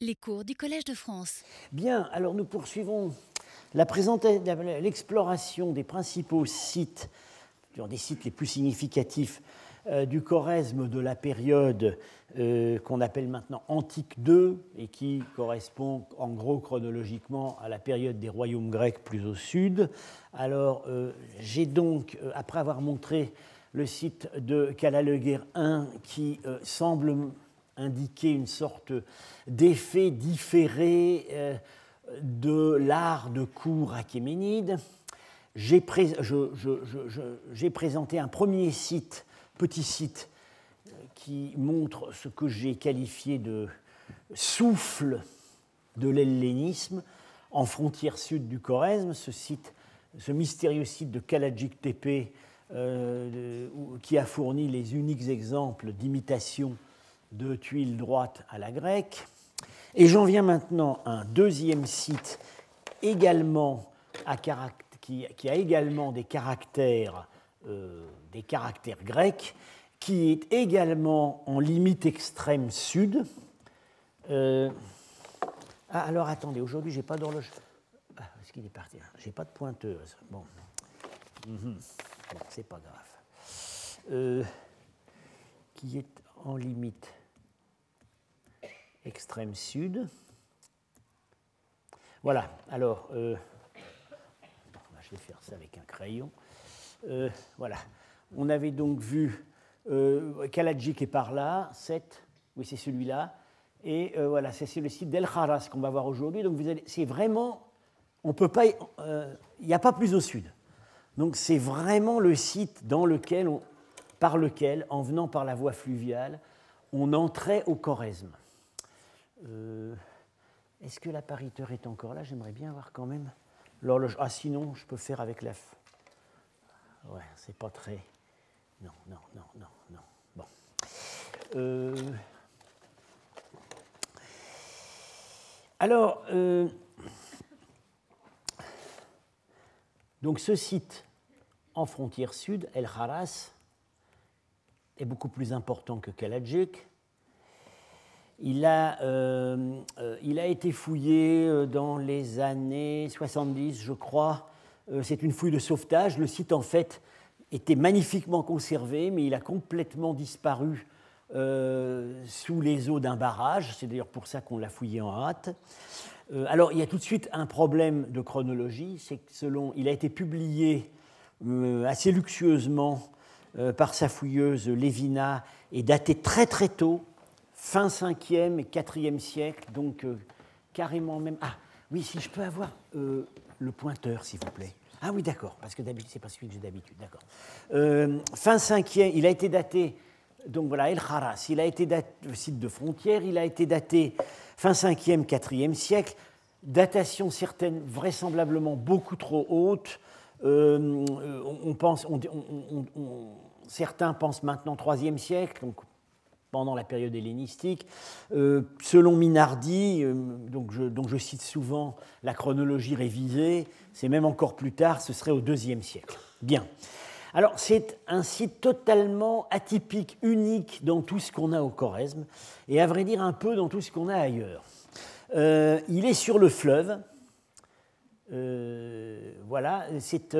Les cours du Collège de France. Bien, alors nous poursuivons l'exploration des principaux sites, des sites les plus significatifs euh, du Choresme de la période euh, qu'on appelle maintenant Antique II et qui correspond en gros chronologiquement à la période des royaumes grecs plus au sud. Alors euh, j'ai donc, après avoir montré le site de Calaluguer I qui semble indiquer une sorte d'effet différé euh, de l'art de cour achéménide. J'ai présenté un premier site, petit site, qui montre ce que j'ai qualifié de souffle de l'hellénisme en frontière sud du Choresme, ce site, ce mystérieux site de Kaladjik Tepe, euh, qui a fourni les uniques exemples d'imitation de tuiles droites à la grecque. Et j'en viens maintenant à un deuxième site également qui, a également des caractères, euh, des caractères grecs, qui est également en limite extrême sud. Euh, ah, alors attendez, aujourd'hui j'ai pas d'horloge. Ah, est-ce qu'il est parti? J'ai pas de pointeuse. Bon, mhm. bon c'est pas grave. Euh, qui est en limite extrême sud. Voilà, alors, euh, je vais faire ça avec un crayon. Euh, voilà, on avait donc vu euh, Kaladjik est par là, 7, oui c'est celui-là, et voilà, c'est le site d'El Kharas qu'on va voir aujourd'hui. Donc c'est vraiment, on peut pas, il n'y a pas plus au sud. Donc c'est vraiment le site par lequel, en venant par la voie fluviale, on entrait au Choresme. Euh, est-ce que l'appariteur est encore là? J'aimerais bien voir quand même l'horloge. Ah, sinon, je peux faire avec la. Ouais, c'est pas très. Non, non, non, non, non. Bon. Euh, alors, euh, donc ce site en frontière sud, El Haras, est beaucoup plus important que Kaladjik. Il a, euh, euh, il a, été fouillé euh, dans les années 70, je crois. C'est une fouille de sauvetage. Le site, en fait, était magnifiquement conservé, mais il a complètement disparu sous les eaux d'un barrage. C'est d'ailleurs pour ça qu'on l'a fouillé en hâte. alors, il y a tout de suite un problème de chronologie. C'est que selon, il a été publié assez luxueusement par sa fouilleuse Lévina et daté très très tôt, fin 5e et 4e siècle, donc euh, carrément même. Ah, oui, si je peux avoir euh, le pointeur, s'il vous plaît. Ah oui, d'accord, parce que d'habitude, c'est pas celui que j'ai d'habitude, d'accord. Euh, fin 5e, il a été daté, donc voilà, El Kharas, il a le site de frontière, il a été daté fin 5e, 4e siècle, datation certaine, vraisemblablement beaucoup trop haute. certains pensent maintenant 3e siècle, donc pendant la période hellénistique. Euh, selon Minardi, euh, donc je, cite souvent la chronologie révisée, c'est même encore plus tard, ce serait au IIe siècle. Bien. Alors c'est un site totalement atypique, unique dans tout ce qu'on a au Choresme, et à vrai dire un peu dans tout ce qu'on a ailleurs. Euh, il est sur le fleuve. voilà, c'est,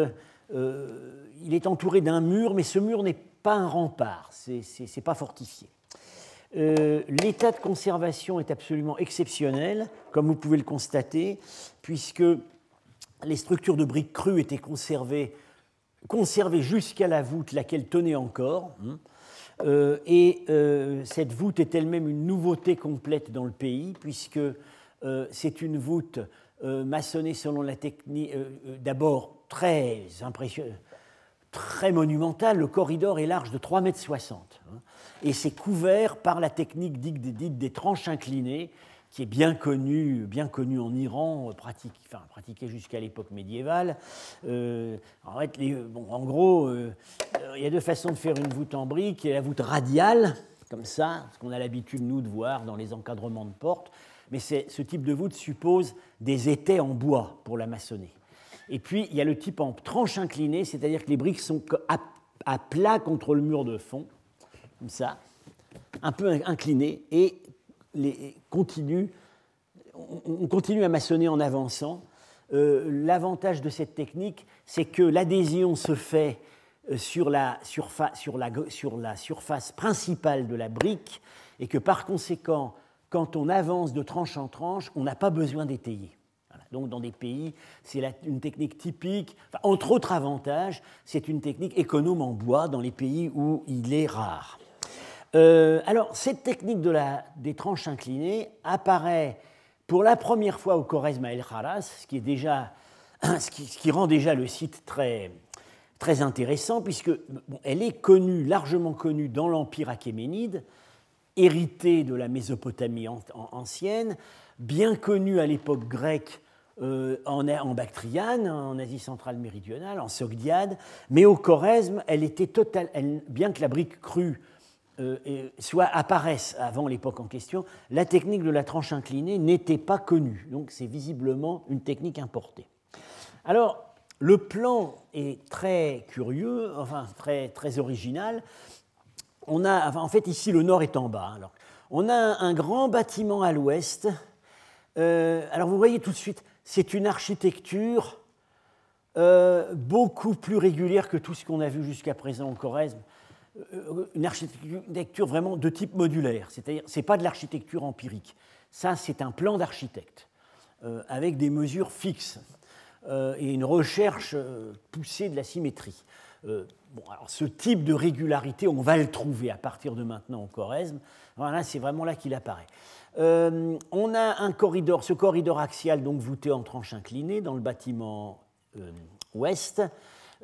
il est entouré d'un mur, mais ce mur n'est pas un rempart, c'est, c'est pas fortifié. Euh, l'état de conservation est absolument exceptionnel, comme vous pouvez le constater, puisque les structures de briques crues étaient conservées, conservées jusqu'à la voûte, laquelle tenait encore. Hein. Euh, et euh, cette voûte est elle-même une nouveauté complète dans le pays, puisque c'est une voûte maçonnée selon la technique, d'abord très impressionnante, très monumentale. Le corridor est large de 3,60 m et c'est couvert par la technique dite, des tranches inclinées, qui est bien connue, bien connue en Iran, pratiquée jusqu'à l'époque médiévale. Euh, en, en, gros, euh, il y a deux façons de faire une voûte en brique. Il y a la voûte radiale, comme ça, ce qu'on a l'habitude, nous, de voir dans les encadrements de portes. Mais ce type de voûte suppose des étais en bois pour la maçonner. Et puis, il y a le type en tranche inclinée, c'est-à-dire que les briques sont à plat contre le mur de fond comme ça, un peu incliné, et on, continue à maçonner en avançant. L'avantage de cette technique, c'est que l'adhésion se fait la, sur la, surface principale de la brique et que par conséquent, quand on avance de tranche en tranche, on n'a pas besoin d'étayer. Donc dans des pays, c'est une technique typique, entre autres avantages, c'est une technique économe en bois dans les pays où il est rare. Euh, alors cette technique de la, des tranches inclinées apparaît pour la première fois au Khoresm El Kharas, ce qui, est déjà, ce qui, rend déjà le site très, très intéressant, puisque elle est connue, largement connue dans l'Empire achéménide, hérité de la Mésopotamie ancienne, bien connu à l'époque grecque euh, en, Bactriane, en Asie centrale méridionale, en Sogdiade, mais au Choresme, elle était totale, bien que la brique crue euh, soit apparaisse avant l'époque en question, la technique de la tranche inclinée n'était pas connue. Donc c'est visiblement une technique importée. Alors, le plan est très curieux, enfin très, très original, on a, en fait, ici, le nord est en bas. Alors, on a un, grand bâtiment à l'ouest. Euh, alors, vous voyez tout de suite, c'est une architecture euh, beaucoup plus régulière que tout ce qu'on a vu jusqu'à présent au Choresme. Euh, une architecture vraiment de type modulaire, c'est-à-dire c'est pas de l'architecture empirique. Ça, c'est un plan d'architecte avec des mesures fixes et une recherche poussée de la symétrie. Ce type de régularité, on va le trouver à partir de maintenant au Choresme. C'est vraiment là qu'il apparaît. Euh, on a un corridor, ce corridor axial, donc voûté en tranche inclinée dans le bâtiment euh, ouest,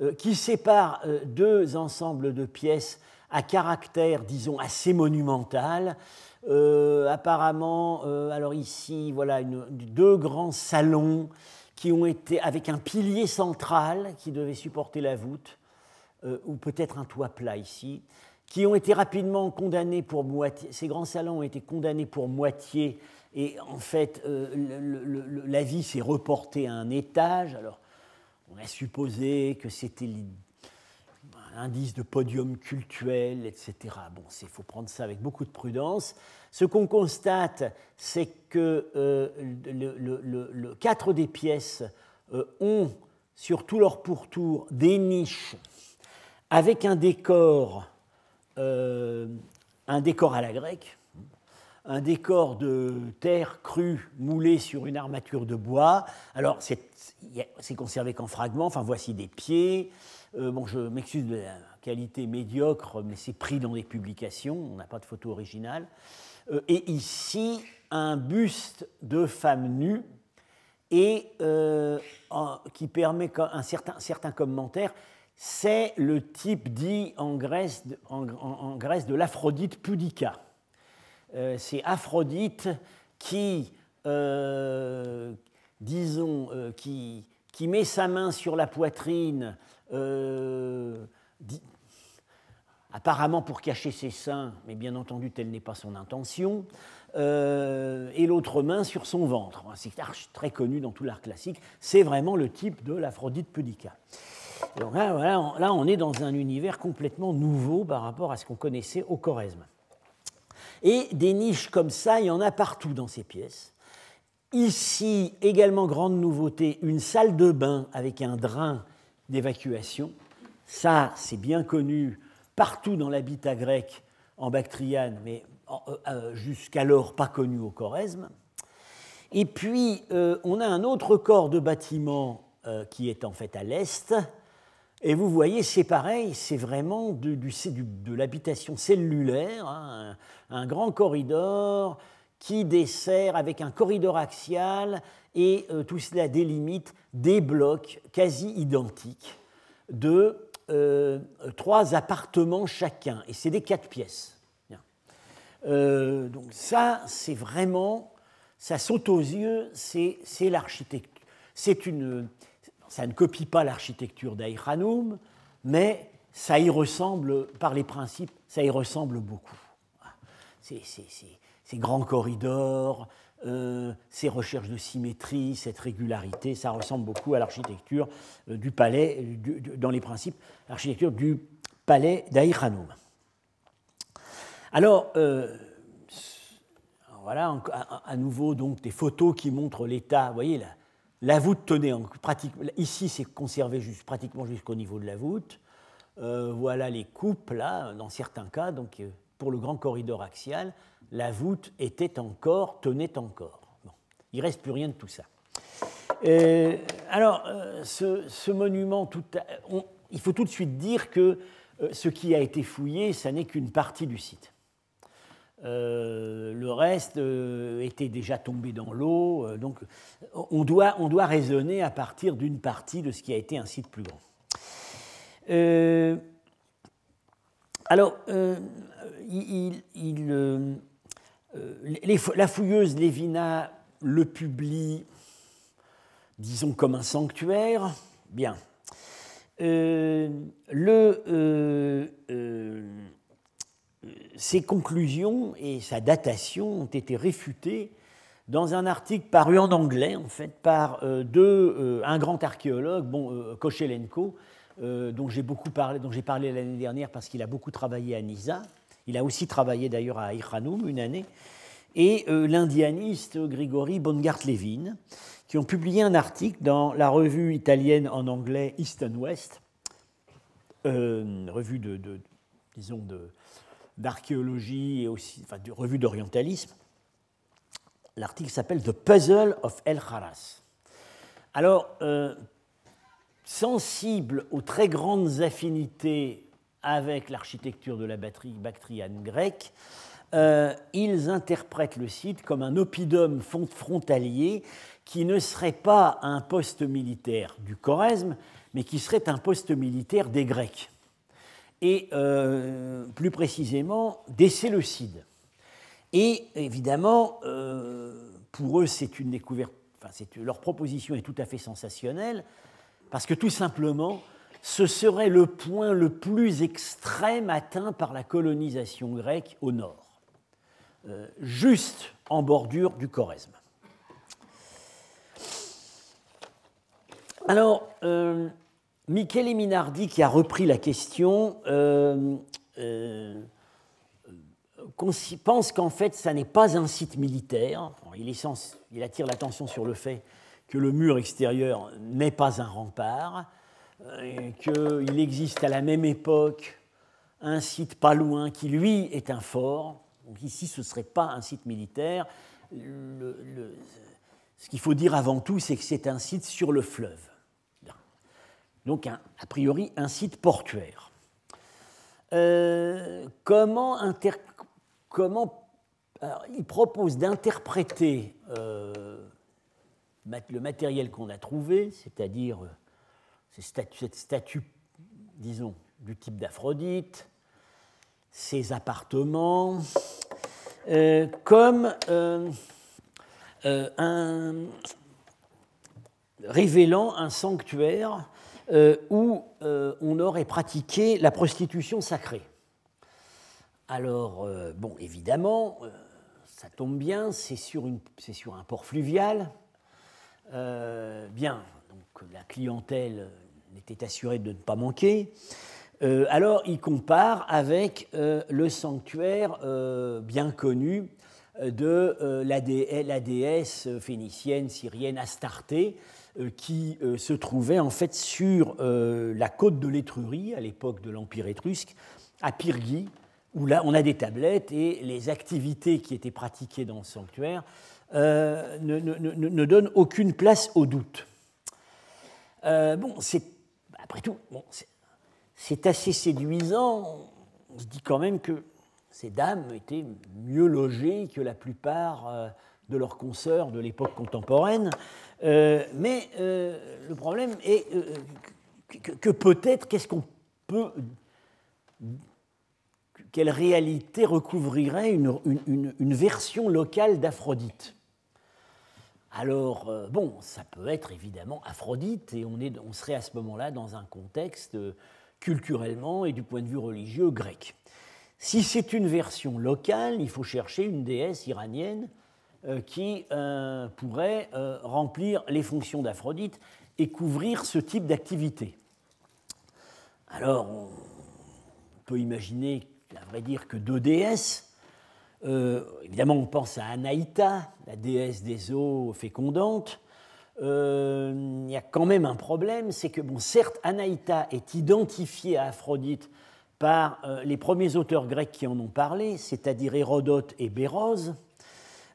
euh, qui sépare deux ensembles de pièces à caractère, disons, assez monumental. apparemment, alors ici, voilà, deux grands salons qui ont été avec un pilier central qui devait supporter la voûte ou peut-être un toit plat ici, qui ont été rapidement condamnés pour moitié. Ces grands salons ont été condamnés pour moitié, et en fait, euh, la vie s'est reportée à un étage. Alors, on a supposé que c'était un indice de podium cultuel, etc. Bon, il faut prendre ça avec beaucoup de prudence. Ce qu'on constate, c'est que euh, quatre des pièces ont sur tout leur pourtour des niches avec un décor, euh, un décor à la grecque, un décor de terre crue moulée sur une armature de bois. Alors, c'est conservé qu'en fragments. Enfin, voici des pieds. Euh, bon, je m'excuse de la qualité médiocre, mais c'est pris dans des publications. On n'a pas de photo originale. Euh, et ici, un buste de femme nue et qui permet un certain, certain commentaire c'est le type dit en Grèce, de l'Aphrodite pudica. Euh, c'est Aphrodite qui, euh, disons, euh, qui, met sa main sur la poitrine, apparemment pour cacher ses seins, mais bien entendu, telle n'est pas son intention, et l'autre main sur son ventre. C'est très connu dans tout l'art classique. C'est vraiment le type de l'Aphrodite pudica là, on est dans un univers complètement nouveau par rapport à ce qu'on connaissait au Choresme. Et des niches comme ça, il y en a partout dans ces pièces. Ici, également grande nouveauté, une salle de bain avec un drain d'évacuation. Ça, c'est bien connu partout dans l'habitat grec en Bactriane, mais euh, euh, jusqu'alors pas connu au Choresme. Et puis, euh, on a un autre corps de bâtiment qui est en fait à l'est, et vous voyez, c'est pareil, c'est vraiment de, l'habitation cellulaire, hein, un, grand corridor qui dessert avec un corridor axial et euh, tout cela délimite des blocs quasi identiques de euh, trois appartements chacun. Et c'est des quatre pièces. Euh, donc ça, c'est vraiment, ça saute aux yeux, c'est l'architecture. C'est une, ça ne copie pas l'architecture d'Aïkhanoum, mais ça y ressemble, par les principes, ça y ressemble beaucoup. Ces, grands corridors, euh, ces recherches de symétrie, cette régularité, ça ressemble beaucoup à l'architecture euh, du palais, dans les principes, l'architecture du palais d'Aïkhanoum. Alors, euh, voilà, à, nouveau donc des photos qui montrent l'état. Vous voyez, la, la voûte tenait en pratique. Ici, c'est conservé juste, pratiquement jusqu'au niveau de la voûte. Euh, voilà les coupes là, dans certains cas. Donc, euh, pour le grand corridor axial, la voûte était encore, tenait encore. il ne reste plus rien de tout ça. Euh, alors, ce, monument, tout il faut tout de suite dire que ce qui a été fouillé, ça n'est qu'une partie du site. Le reste était déjà tombé dans l'eau, donc on doit, on doit raisonner à partir d'une partie de ce qui a été un site plus grand. Euh, alors, euh, euh, la fouilleuse Lévina le publie, disons, comme un sanctuaire. Bien. le, ses conclusions et sa datation ont été réfutées dans un article paru en anglais, en fait, par deux, un grand archéologue, bon, euh, dont j'ai beaucoup parlé, dont j'ai parlé l'année dernière parce qu'il a beaucoup travaillé à Nisa. Il a aussi travaillé d'ailleurs à Ikhanoum une année. Et euh, l'indianiste Grigory Bongart-Levin, qui ont publié un article dans la revue italienne en anglais East and West, euh, revue de, disons d'archéologie et aussi, enfin, de revue d'orientalisme. L'article s'appelle The Puzzle of El Kharas. Alors, sensibles aux très grandes affinités avec l'architecture de la bactriane grecque, euh, ils interprètent le site comme un oppidum frontalier qui ne serait pas un poste militaire du Choresme, mais qui serait un poste militaire des Grecs. Et euh, plus précisément des Séleucides. Et évidemment, euh, pour eux, c'est une découverte, enfin, leur proposition est tout à fait sensationnelle, parce que tout simplement, ce serait le point le plus extrême atteint par la colonisation grecque au nord, euh, juste en bordure du Choresme. Alors, Michele Minardi, qui a repris la question, euh, euh, pense qu'en fait, ça n'est pas un site militaire. Il, attire l'attention sur le fait que le mur extérieur n'est pas un rempart, euh, qu'il existe à la même époque un site pas loin qui, lui, est un fort. Donc ici, ce ne serait pas un site militaire. ce qu'il faut dire avant tout, c'est que c'est un site sur le fleuve. Donc, a priori, un site portuaire. Euh, comment, il propose d'interpréter euh, le matériel qu'on a trouvé, c'est-à-dire euh, cette statue, disons, du type d'Aphrodite, ces appartements, comme un, révélant un sanctuaire où on aurait pratiqué la prostitution sacrée. Alors, bon, évidemment, ça tombe bien, c'est sur, un port fluvial, euh, bien, donc la clientèle était assurée de ne pas manquer. Euh, alors il compare avec euh, le sanctuaire bien connu de la, déesse phénicienne, syrienne Astarté, qui se trouvait en fait sur la côte de l'Étrurie à l'époque de l'Empire étrusque, à Pyrgi, où là on a des tablettes et les activités qui étaient pratiquées dans le sanctuaire euh, ne, ne, donne aucune place au doute. Euh, bon, c'est après tout, bon, c'est assez séduisant. On se dit quand même que ces dames étaient mieux logées que la plupart euh, de leurs consoeurs de l'époque contemporaine. Mais le problème est que, peut-être, qu'est-ce qu'on peut quelle réalité recouvrirait une, une version locale d'Aphrodite? Alors, euh, bon, ça peut être évidemment Aphrodite, et on, est, on serait à ce moment-là dans un contexte euh, culturellement et du point de vue religieux grec. Si c'est une version locale, il faut chercher une déesse iranienne euh, qui pourrait remplir les fonctions d'Aphrodite et couvrir ce type d'activité. Alors, on peut imaginer, à vrai dire, que deux déesses, évidemment, on pense à Anaïta, la déesse des eaux fécondantes. il y a quand même un problème, c'est que, bon, certes, Anaïta est identifiée à Aphrodite par les premiers auteurs grecs qui en ont parlé, c'est-à-dire Hérodote et Bérose, euh,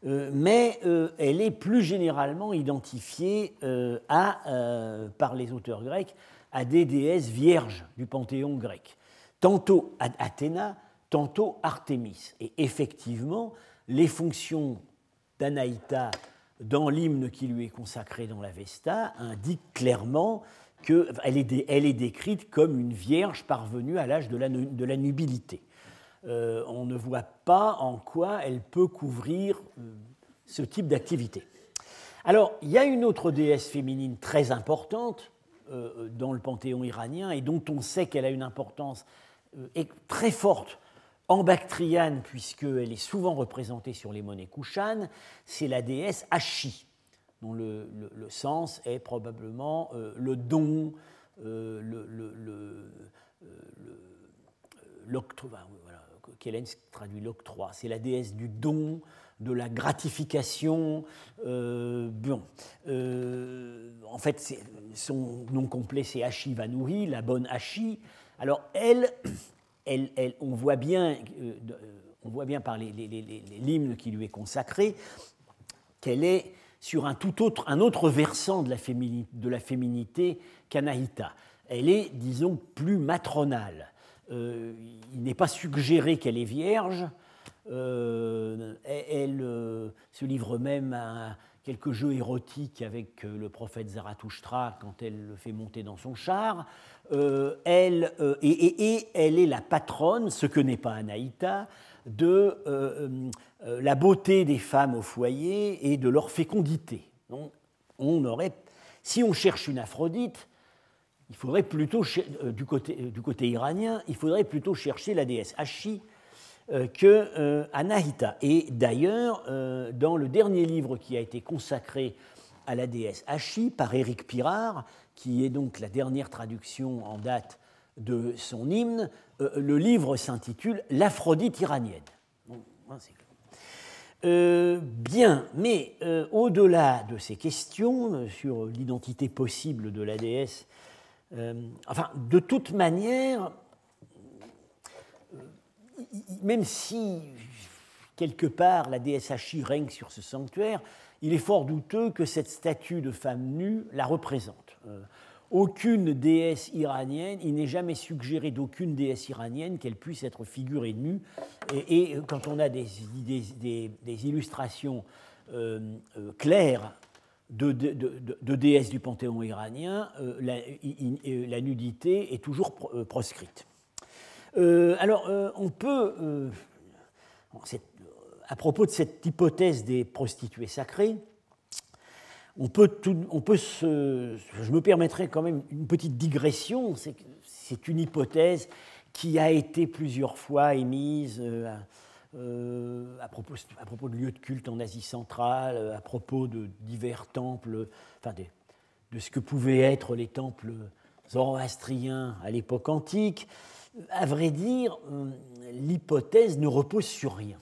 mais euh, elle est plus généralement identifiée euh, par les auteurs grecs à des déesses vierges du panthéon grec, tantôt Athéna, tantôt Artémis. Et effectivement, les fonctions d'Anaïta dans l'hymne qui lui est consacré dans la Vesta indiquent clairement qu'elle est, elle est décrite comme une vierge parvenue à l'âge de la nubilité. Euh, on ne voit pas en quoi elle peut couvrir euh, ce type d'activité. Alors, il y a une autre déesse féminine très importante euh, dans le panthéon iranien et dont on sait qu'elle a une importance très forte en Bactriane, puisqu'elle est souvent représentée sur les monnaies kushanes, c'est la déesse Ashi, dont le, sens est probablement le don, l'octroi, qu'Hélène traduit l'octroi. C'est la déesse du don, de la gratification. Euh, bon, euh, en fait, son nom complet, c'est Ashi Vanuri, la bonne Ashi. Alors, elle, elle, on, voit bien, euh, on voit bien par l'hymne qui lui est consacré qu'elle est sur un tout autre, un autre versant de la, féminité, de la féminité qu'Anahita. Elle est, disons, plus matronale. Euh, il n'est pas suggéré qu'elle est vierge. Euh, elle euh, se livre même à quelques jeux érotiques avec le prophète Zarathustra quand elle le fait monter dans son char. elle, et, elle est la patronne, ce que n'est pas Anaïta, de la beauté des femmes au foyer et de leur fécondité. On aurait, si on cherche une Aphrodite, il faudrait plutôt, euh, du côté, euh, du côté iranien, il faudrait plutôt chercher la déesse Ashi euh, que Anahita. Et d'ailleurs, dans le dernier livre qui a été consacré à la déesse Ashi par Éric Pirard, qui est donc la dernière traduction en date de son hymne, le livre s'intitule L'Aphrodite iranienne. bien, mais au-delà de ces questions sur l'identité possible de la déesse enfin, de toute manière, euh, même si quelque part la DSHI règne sur ce sanctuaire, il est fort douteux que cette statue de femme nue la représente. Euh, aucune déesse iranienne, il n'est jamais suggéré d'aucune déesse iranienne qu'elle puisse être figurée nue. Et, quand on a des, illustrations claires de, de, déesses du panthéon iranien, euh, euh, la, nudité est toujours euh, proscrite. alors, on peut, à propos de cette hypothèse des prostituées sacrées, on peut, je me permettrai quand même une petite digression, c'est une hypothèse qui a été plusieurs fois émise euh, à, propos, de lieux de culte en Asie centrale, euh, à propos de divers temples, enfin de, ce que pouvaient être les temples zoroastriens à l'époque antique. À vrai dire, euh, l'hypothèse ne repose sur rien.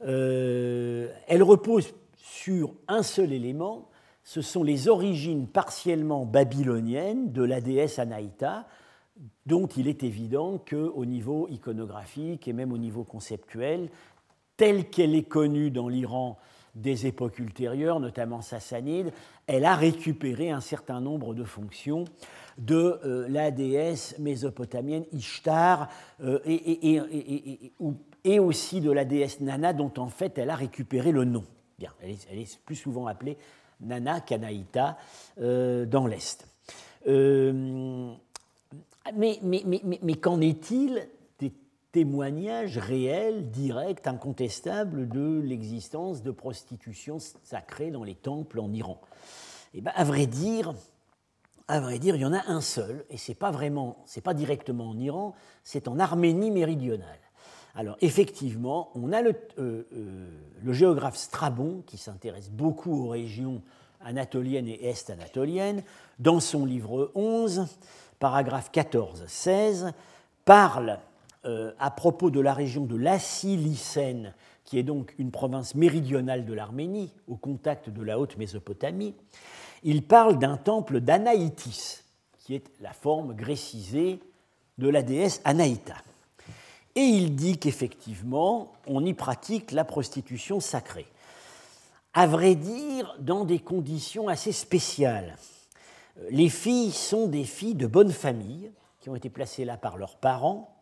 elle repose sur un seul élément, ce sont les origines partiellement babyloniennes de la déesse Anaïta, dont il est évident qu'au niveau iconographique et même au niveau conceptuel, telle qu'elle est connue dans l'Iran des époques ultérieures, notamment sassanide, elle a récupéré un certain nombre de fonctions de euh, la déesse mésopotamienne Ishtar euh, et, aussi de la déesse Nana, dont en fait elle a récupéré le nom. Bien, elle est, plus souvent appelée Nana Kanaïta euh, dans l'Est. Mais, qu'en est-il des témoignages réels, directs, incontestables de l'existence de prostitution sacrée dans les temples en Iran? Eh bien, à vrai dire, à vrai dire, il y en a un seul, et c'est pas vraiment, c'est pas directement en Iran, c'est en Arménie méridionale. Alors effectivement, on a le, euh, euh, le géographe Strabon qui s'intéresse beaucoup aux régions anatoliennes et est-anatoliennes. Dans son livre 11, paragraphe 14-16, parle euh, à propos de la région de l'Assie-Lycène qui est donc une province méridionale de l'Arménie, au contact de la haute Mésopotamie, il parle d'un temple d'Anaïtis, qui est la forme grécisée de la déesse Anaïta. Et il dit qu'effectivement, on y pratique la prostitution sacrée. À vrai dire, dans des conditions assez spéciales. Les filles sont des filles de bonne famille, qui ont été placées là par leurs parents,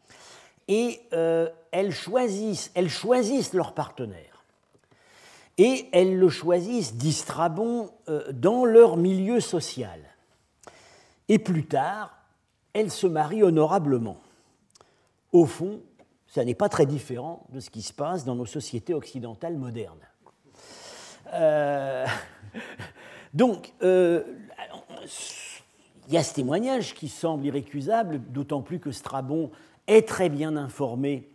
et euh, elles, choisissent, elles choisissent leur partenaire. Et elles le choisissent, dit Strabon, euh, dans leur milieu social. Et plus tard, elles se marient honorablement. Au fond, ça n'est pas très différent de ce qui se passe dans nos sociétés occidentales modernes. Euh, donc, il y a ce témoignage qui semble irrécusable, d'autant plus que Strabon est très bien informé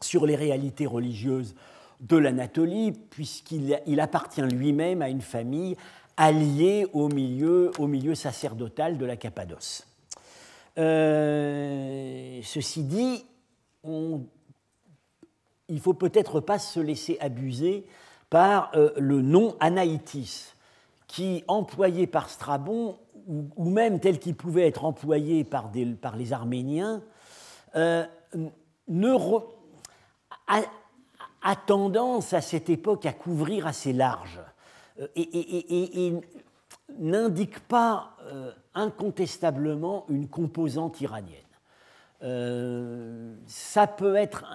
sur les réalités religieuses de l'Anatolie, puisqu'il appartient lui-même à une famille alliée au milieu, sacerdotal de la Cappadoce. Euh, ceci dit, il ne faut peut-être pas se laisser abuser par euh, le nom Anaïtis, qui, employé par Strabon, ou, même tel qu'il pouvait être employé par, les Arméniens, euh, a, tendance à cette époque à couvrir assez large euh, et, n'indique pas euh, incontestablement une composante iranienne. ça peut être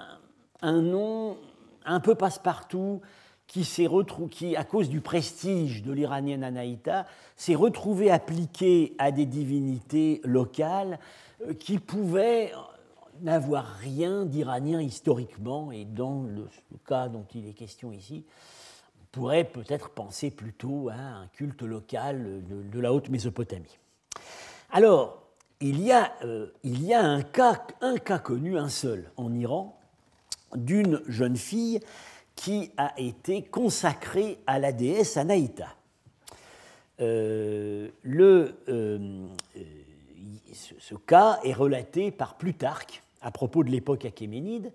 un, nom un peu passe-partout qui, qui, à cause du prestige de l'iranienne Anaïta, s'est retrouvé appliqué à des divinités locales qui pouvaient n'avoir rien d'iranien historiquement, et dans le, cas dont il est question ici, on pourrait peut-être penser plutôt à un culte local de, la haute Mésopotamie. Alors, il y a, euh, il y a un, cas, un cas connu, un seul, en Iran, d'une jeune fille qui a été consacrée à la déesse Anaïta. Euh, le, euh, ce, cas est relaté par Plutarque à propos de l'époque achéménide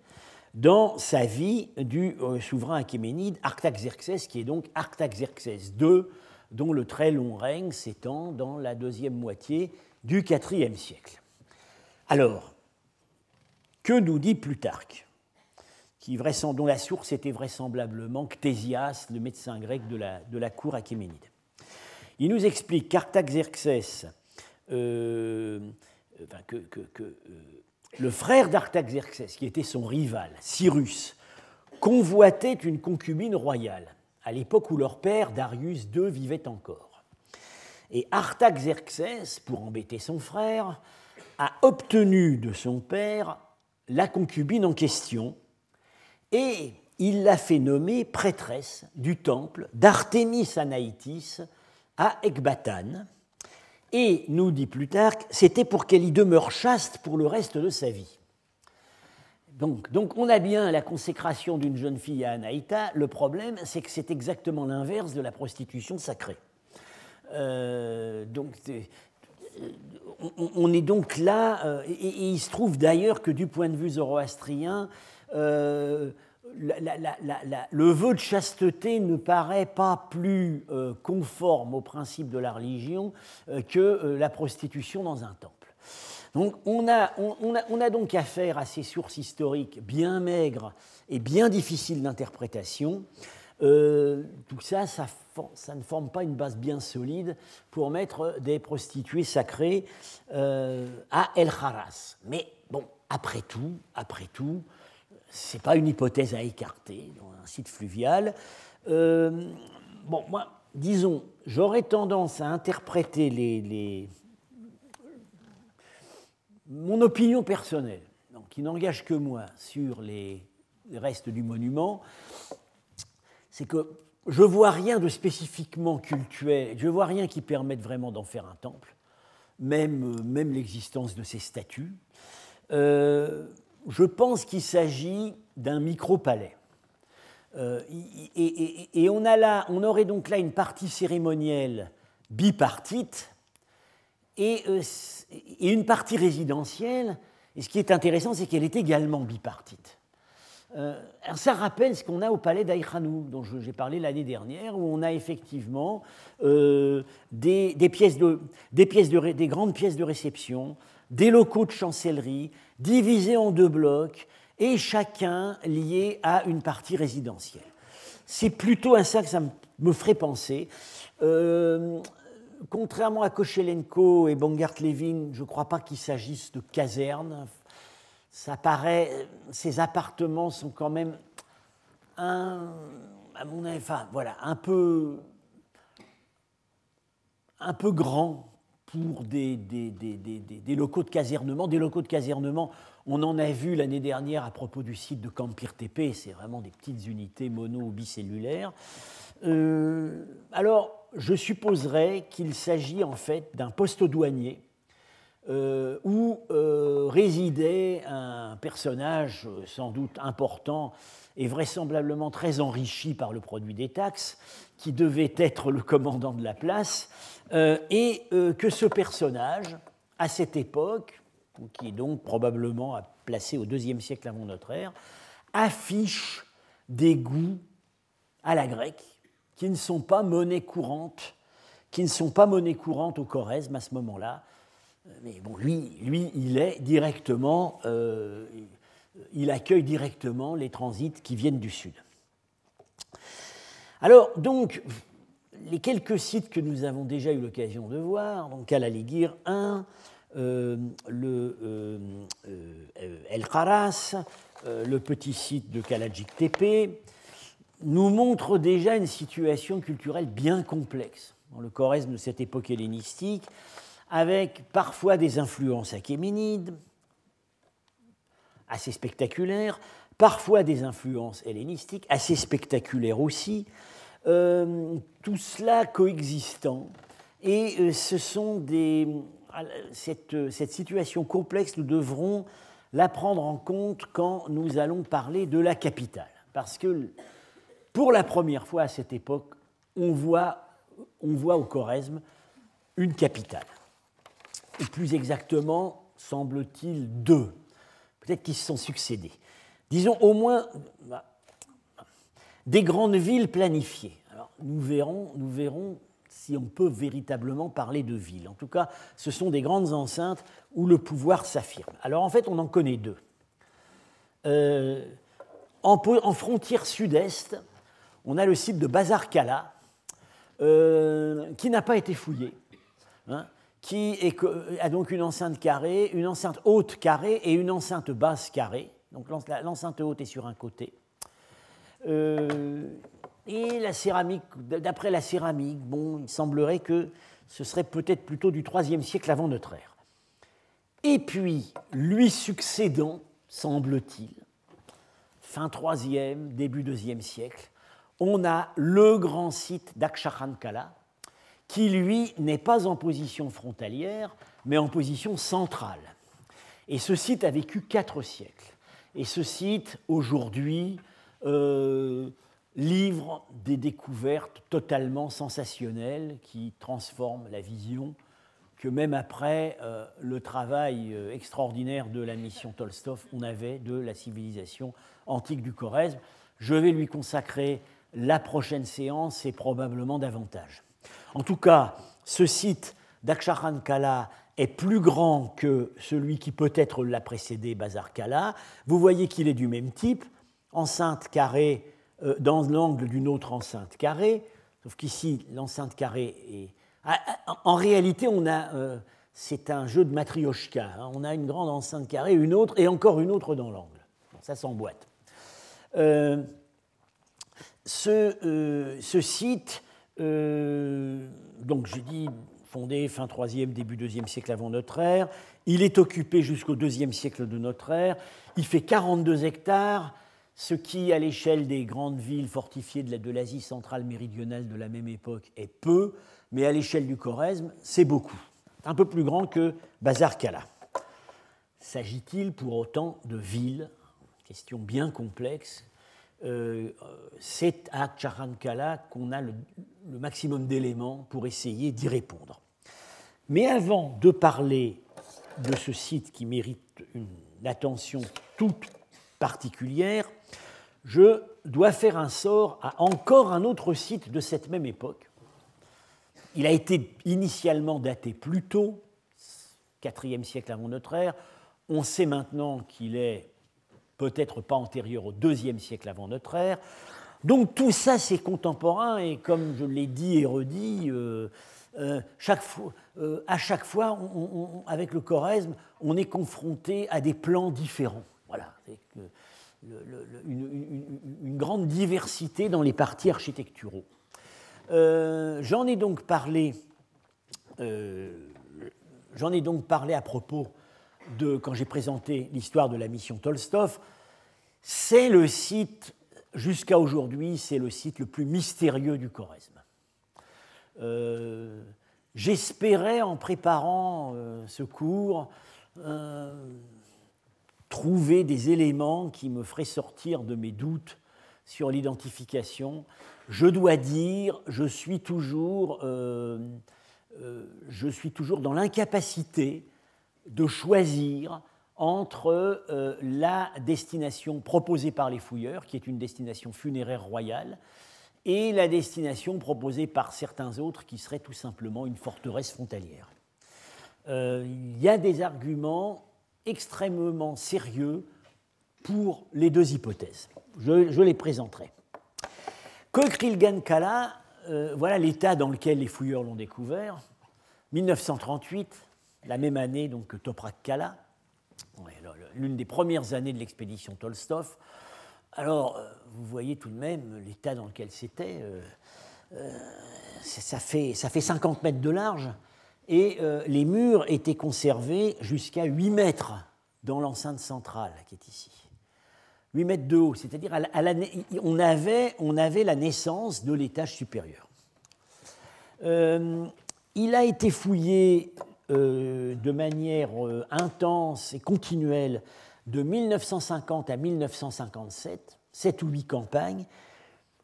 dans sa vie du euh, souverain achéménide Artaxerxès, qui est donc Artaxerxès II, dont le très long règne s'étend dans la deuxième moitié du IVe siècle. Alors, que nous dit Plutarque? Dont la source était vraisemblablement Ctésias, le médecin grec de la, cour achéménide. Il nous explique qu'Artaxerxès, euh, euh, le frère d'Artaxerxès, qui était son rival, Cyrus, convoitait une concubine royale, à l'époque où leur père, Darius II, vivait encore. Et Artaxerxès, pour embêter son frère, a obtenu de son père la concubine en question, et il l'a fait nommer prêtresse du temple d'Artémis Anaïtis à Ecbatane, et, nous dit Plutarque, c'était pour qu'elle y demeure chaste pour le reste de sa vie. Donc, donc on a bien la consécration d'une jeune fille à Anaïta. Le problème, c'est que c'est exactement l'inverse de la prostitution sacrée. Euh, donc, on, est donc là, euh, et, il se trouve d'ailleurs que du point de vue zoroastrien, le vœu de chasteté ne paraît pas plus euh, conforme au principe de la religion euh, que euh, la prostitution dans un temple. Donc on a, on, a, donc affaire à ces sources historiques bien maigres et bien difficiles d'interprétation. tout ça, ça, ça, ne forme pas une base bien solide pour mettre des prostituées sacrées à El Haras. Mais bon, après tout, après tout, ce n'est pas une hypothèse à écarter dans un site fluvial. Euh, bon, moi, disons, j'aurais tendance à interpréter les, mon opinion personnelle, donc, qui n'engage que moi sur les, restes du monument, c'est que je vois rien de spécifiquement cultuel, je vois rien qui permette vraiment d'en faire un temple, même, même l'existence de ces statues. Euh, je pense qu'il s'agit d'un micro-palais. Euh, et, on, a là, on aurait donc là une partie cérémonielle bipartite et, euh, une partie résidentielle. Et ce qui est intéressant, c'est qu'elle est également bipartite. Euh, ça rappelle ce qu'on a au palais d'Aïkhanou, dont j'ai parlé l'année dernière, où on a effectivement des, pièces de, des, pièces de, des grandes pièces de réception, des locaux de chancellerie, divisés en deux blocs, et chacun lié à une partie résidentielle. C'est plutôt à ça que ça me ferait penser. Euh, contrairement à Kochelenko et Bongart-Levin, je ne crois pas qu'il s'agisse de casernes. Ça paraît, ces appartements sont quand même un, à mon avis, enfin, voilà, un peu, un peu grand pour des, locaux de casernement. Des locaux de casernement, on en a vu l'année dernière à propos du site de Campir TP, c'est vraiment des petites unités mono ou bicellulaires. Euh, alors, je supposerais qu'il s'agit en fait d'un poste douanier euh, où euh, résidait un personnage sans doute important et vraisemblablement très enrichi par le produit des taxes, qui devait être le commandant de la place, et que ce personnage, à cette époque, qui est donc probablement placé au IIe siècle avant notre ère, affiche des goûts à la grecque qui ne sont pas monnaie courante, qui ne sont pas monnaie courante au Choresme à ce moment-là. Mais bon, lui, lui, il est directement, euh, il accueille directement les transits qui viennent du sud. Alors, donc, les quelques sites que nous avons déjà eu l'occasion de voir, donc à la Ligure 1, euh, le euh, El Kharas, le petit site de Kaladjik Tepe, nous montre déjà une situation culturelle bien complexe dans le choresme de cette époque hellénistique, avec parfois des influences achéménides, assez spectaculaires, parfois des influences hellénistiques, assez spectaculaires aussi, euh, tout cela coexistant. Et euh, ce sont des, cette, cette, situation complexe, nous devrons la prendre en compte quand nous allons parler de la capitale. Parce que pour la première fois à cette époque, on voit, on voit au Choresme une capitale. Ou plus exactement, semble-t-il, deux. Peut-être qu'ils se sont succédés. Disons au moins bah, des grandes villes planifiées. Alors, nous verrons, nous verrons si on peut véritablement parler de villes. En tout cas, ce sont des grandes enceintes où le pouvoir s'affirme. Alors en fait, on en connaît deux. Euh, en, frontière sud-est, on a le site de Bazar Kala, euh, qui n'a pas été fouillé, hein, qui a donc une enceinte carrée, une enceinte haute carrée et une enceinte basse carrée. Donc l'enceinte haute est sur un côté. Euh, et la céramique, d'après la céramique, bon, il semblerait que ce serait peut-être plutôt du IIIe siècle avant notre ère. Et puis, lui succédant, semble-t-il, fin IIIe, début IIe siècle, on a le grand site d'Aksharankala, qui lui n'est pas en position frontalière, mais en position centrale. Et ce site a vécu quatre siècles. Et ce site, aujourd'hui, euh, livre des découvertes totalement sensationnelles qui transforment la vision que même après euh, le travail euh, extraordinaire de la mission Tolstov, on avait de la civilisation antique du Khorezm. Je vais lui consacrer la prochaine séance est probablement davantage. En tout cas, ce site d'Aksharan Kala est plus grand que celui qui peut-être l'a précédé, Bazar Kala. Vous voyez qu'il est du même type, enceinte carrée euh, dans l'angle d'une autre enceinte carrée, sauf qu'ici, l'enceinte carrée est... Ah, ah, en réalité, on a... Euh, c'est un jeu de matrioshka. Hein. On a une grande enceinte carrée, une autre, et encore une autre dans l'angle. Ça s'emboîte. Euh, euh, ce, site, donc j'ai dit fondé fin 3e, début 2e siècle avant notre ère, il est occupé jusqu'au 2e siècle de notre ère, il fait 42 hectares, ce qui, à l'échelle des grandes villes fortifiées de l'Asie centrale méridionale de la même époque, est peu, mais à l'échelle du Choresme, c'est beaucoup. Un peu plus grand que Bazar Kala. S'agit-il pour autant de villes? Question bien complexe euh, c'est à Charankala qu'on a le, maximum d'éléments pour essayer d'y répondre. Mais avant de parler de ce site qui mérite une attention toute particulière, je dois faire un sort à encore un autre site de cette même époque. Il a été initialement daté plus tôt, 4e siècle avant notre ère. On sait maintenant qu'il est peut-être pas antérieur au 2e siècle avant notre ère. Donc tout ça, c'est contemporain, et comme je l'ai dit et redit, euh, euh, euh, à chaque fois, avec le Choresme, on est confronté à des plans différents. Voilà, une, grande diversité dans les partis architecturaux. J'en ai donc parlé. J'en ai donc parlé à propos de quand j'ai présenté l'histoire de la mission Tolstov. C'est le site jusqu'à aujourd'hui, c'est le site le plus mystérieux du Choresme. Euh, j'espérais, en préparant euh, ce cours, euh, trouver des éléments qui me feraient sortir de mes doutes sur l'identification. Je dois dire, je suis toujours, je suis toujours dans l'incapacité de choisir entre euh, la destination proposée par les fouilleurs, qui est une destination funéraire royale, et la destination proposée par certains autres, qui serait tout simplement une forteresse frontalière. Euh, il y a des arguments extrêmement sérieux pour les deux hypothèses. Je, les présenterai. Kokrilgan Kala, euh, voilà l'état dans lequel les fouilleurs l'ont découvert. 1938, la même année donc, que Toprak Kala, l'une des premières années de l'expédition Tolstov. Alors, euh, vous voyez tout de même l'état dans lequel c'était. Euh, ça, fait, ça fait 50 mètres de large et les murs étaient conservés jusqu'à 8 mètres dans l'enceinte centrale qui est ici. 8 mètres de haut, c'est-à-dire on, avait, la naissance de l'étage supérieur. il a été fouillé euh, de manière euh, intense et continuelle de 1950 à 1957, 7 ou 8 campagnes,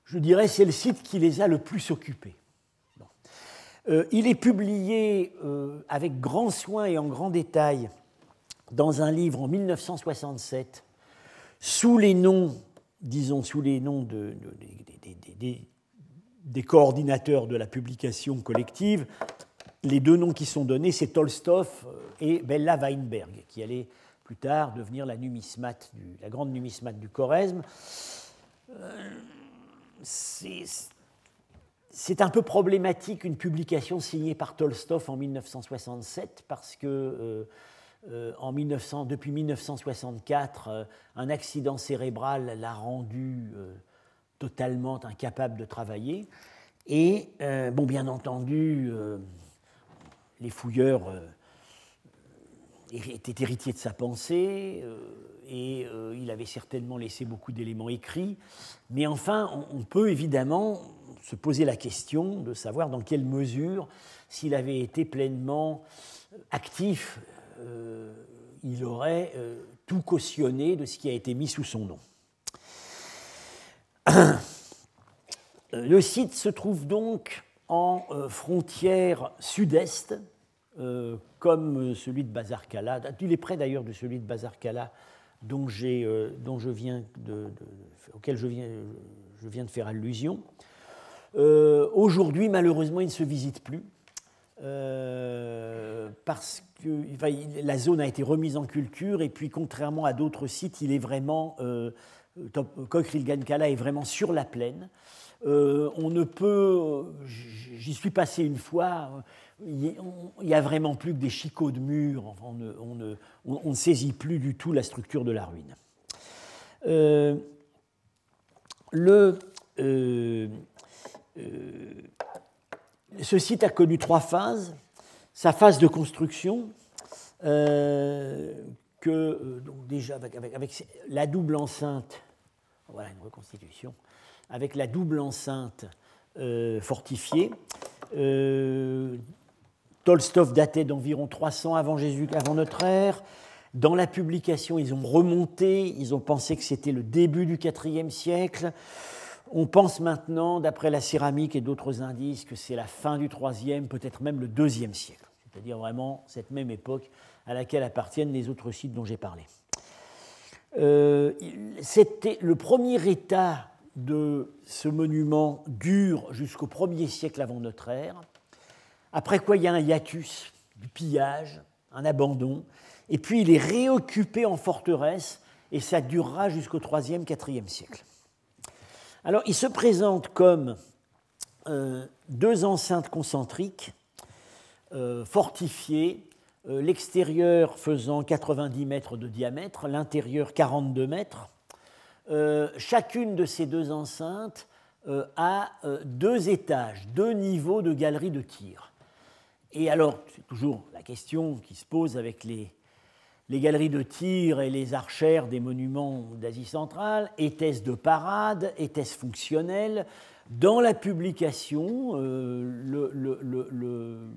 je dirais c'est le site qui les a le plus occupés. Euh, il est publié avec grand soin et en grand détail dans un livre en 1967 sous les noms, disons, sous les noms de, des coordinateurs de la publication collective, les deux noms qui sont donnés, c'est Tolstov euh, et Bella Weinberg, qui allait plus tard devenir la, numismate la grande numismate du Choresme. Euh, c'est un peu problématique une publication signée par Tolstov en 1967 parce que euh, en 1900, depuis 1964, un accident cérébral l'a rendu totalement incapable de travailler. Et, bon, bien entendu, les fouilleurs euh, étaient héritiers de sa pensée euh, et euh, il avait certainement laissé beaucoup d'éléments écrits. Mais enfin, on, peut évidemment se poser la question de savoir dans quelle mesure, s'il avait été pleinement actif, il aurait tout cautionné de ce qui a été mis sous son nom. Le site se trouve donc en euh, frontière sud-est, euh, comme celui de Bazar-Kala. Il est près d'ailleurs de celui de Bazar-Kala dont, euh, auquel je viens de faire allusion. Aujourd'hui, malheureusement, il ne se visite plus. parce que la zone a été remise en culture et puis contrairement à d'autres sites, il est vraiment Kokrilgan-Kala est vraiment sur la plaine. Euh, on ne peut, j'y suis passé une fois, il n'y a vraiment plus que des chicots de murs, on ne, saisit plus du tout la structure de la ruine. Euh, le, euh, ce site a connu trois phases. Sa phase de construction, que donc déjà avec, la double enceinte, voilà une reconstitution, avec la double enceinte euh, fortifiée. Euh, Tolstov datait d'environ 300 avant Jésus, avant notre ère. Dans la publication, ils ont remonté, ils ont pensé que c'était le début du IVe siècle. On pense maintenant, d'après la céramique et d'autres indices, que c'est la fin du IIIe, peut-être même le IIe siècle, c'est-à-dire vraiment cette même époque à laquelle appartiennent les autres sites dont j'ai parlé. c'était le premier état de ce monument dure jusqu'au 1er siècle avant notre ère, après quoi il y a un hiatus, du pillage, un abandon, et puis il est réoccupé en forteresse, et ça durera jusqu'au 3e, 4e siècle. Alors il se présente comme euh, deux enceintes concentriques euh, fortifiées, euh, l'extérieur faisant 90 mètres de diamètre, l'intérieur 42 mètres. chacune de ces deux enceintes a deux étages, deux niveaux de galeries de tir. Et alors, c'est toujours la question qui se pose avec les, les galeries de tir et les archères des monuments d'Asie centrale, était-ce de parade, était-ce fonctionnel Dans la publication, euh, euh,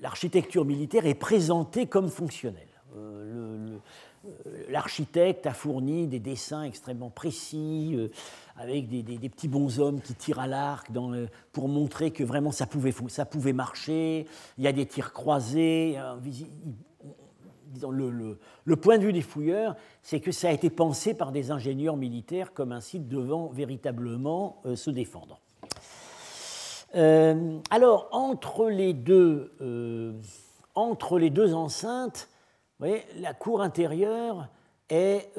l'architecture militaire est présentée comme fonctionnelle. Euh, l'architecte a fourni des dessins extrêmement précis avec des, petits bonshommes qui tirent à l'arc pour montrer que vraiment ça pouvait, ça pouvait marcher. Il y a des tirs croisés. Le, le, point de vue des fouilleurs, c'est que ça a été pensé par des ingénieurs militaires comme un site devant véritablement euh, se défendre. Euh, alors, entre les deux, euh, entre les deux enceintes, la cour intérieure est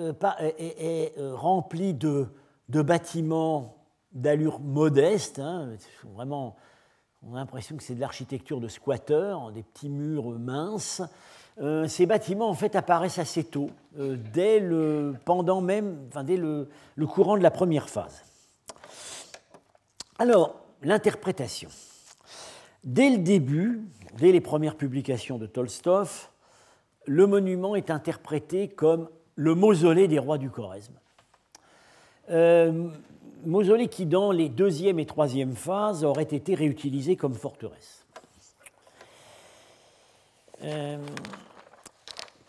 remplie de, de bâtiments d'allure modeste, hein, vraiment, on a l'impression que c'est de l'architecture de squatteurs, des petits murs minces. Euh, ces bâtiments en fait apparaissent assez tôt, euh, dès le, pendant même, enfin, dès le, le, courant de la première phase. Alors, l'interprétation. Dès le début, dès les premières publications de Tolstov, le monument est interprété comme le mausolée des rois du Choresme. Euh, mausolée qui, dans les deuxième et troisième phases, aurait été réutilisé comme forteresse. Euh,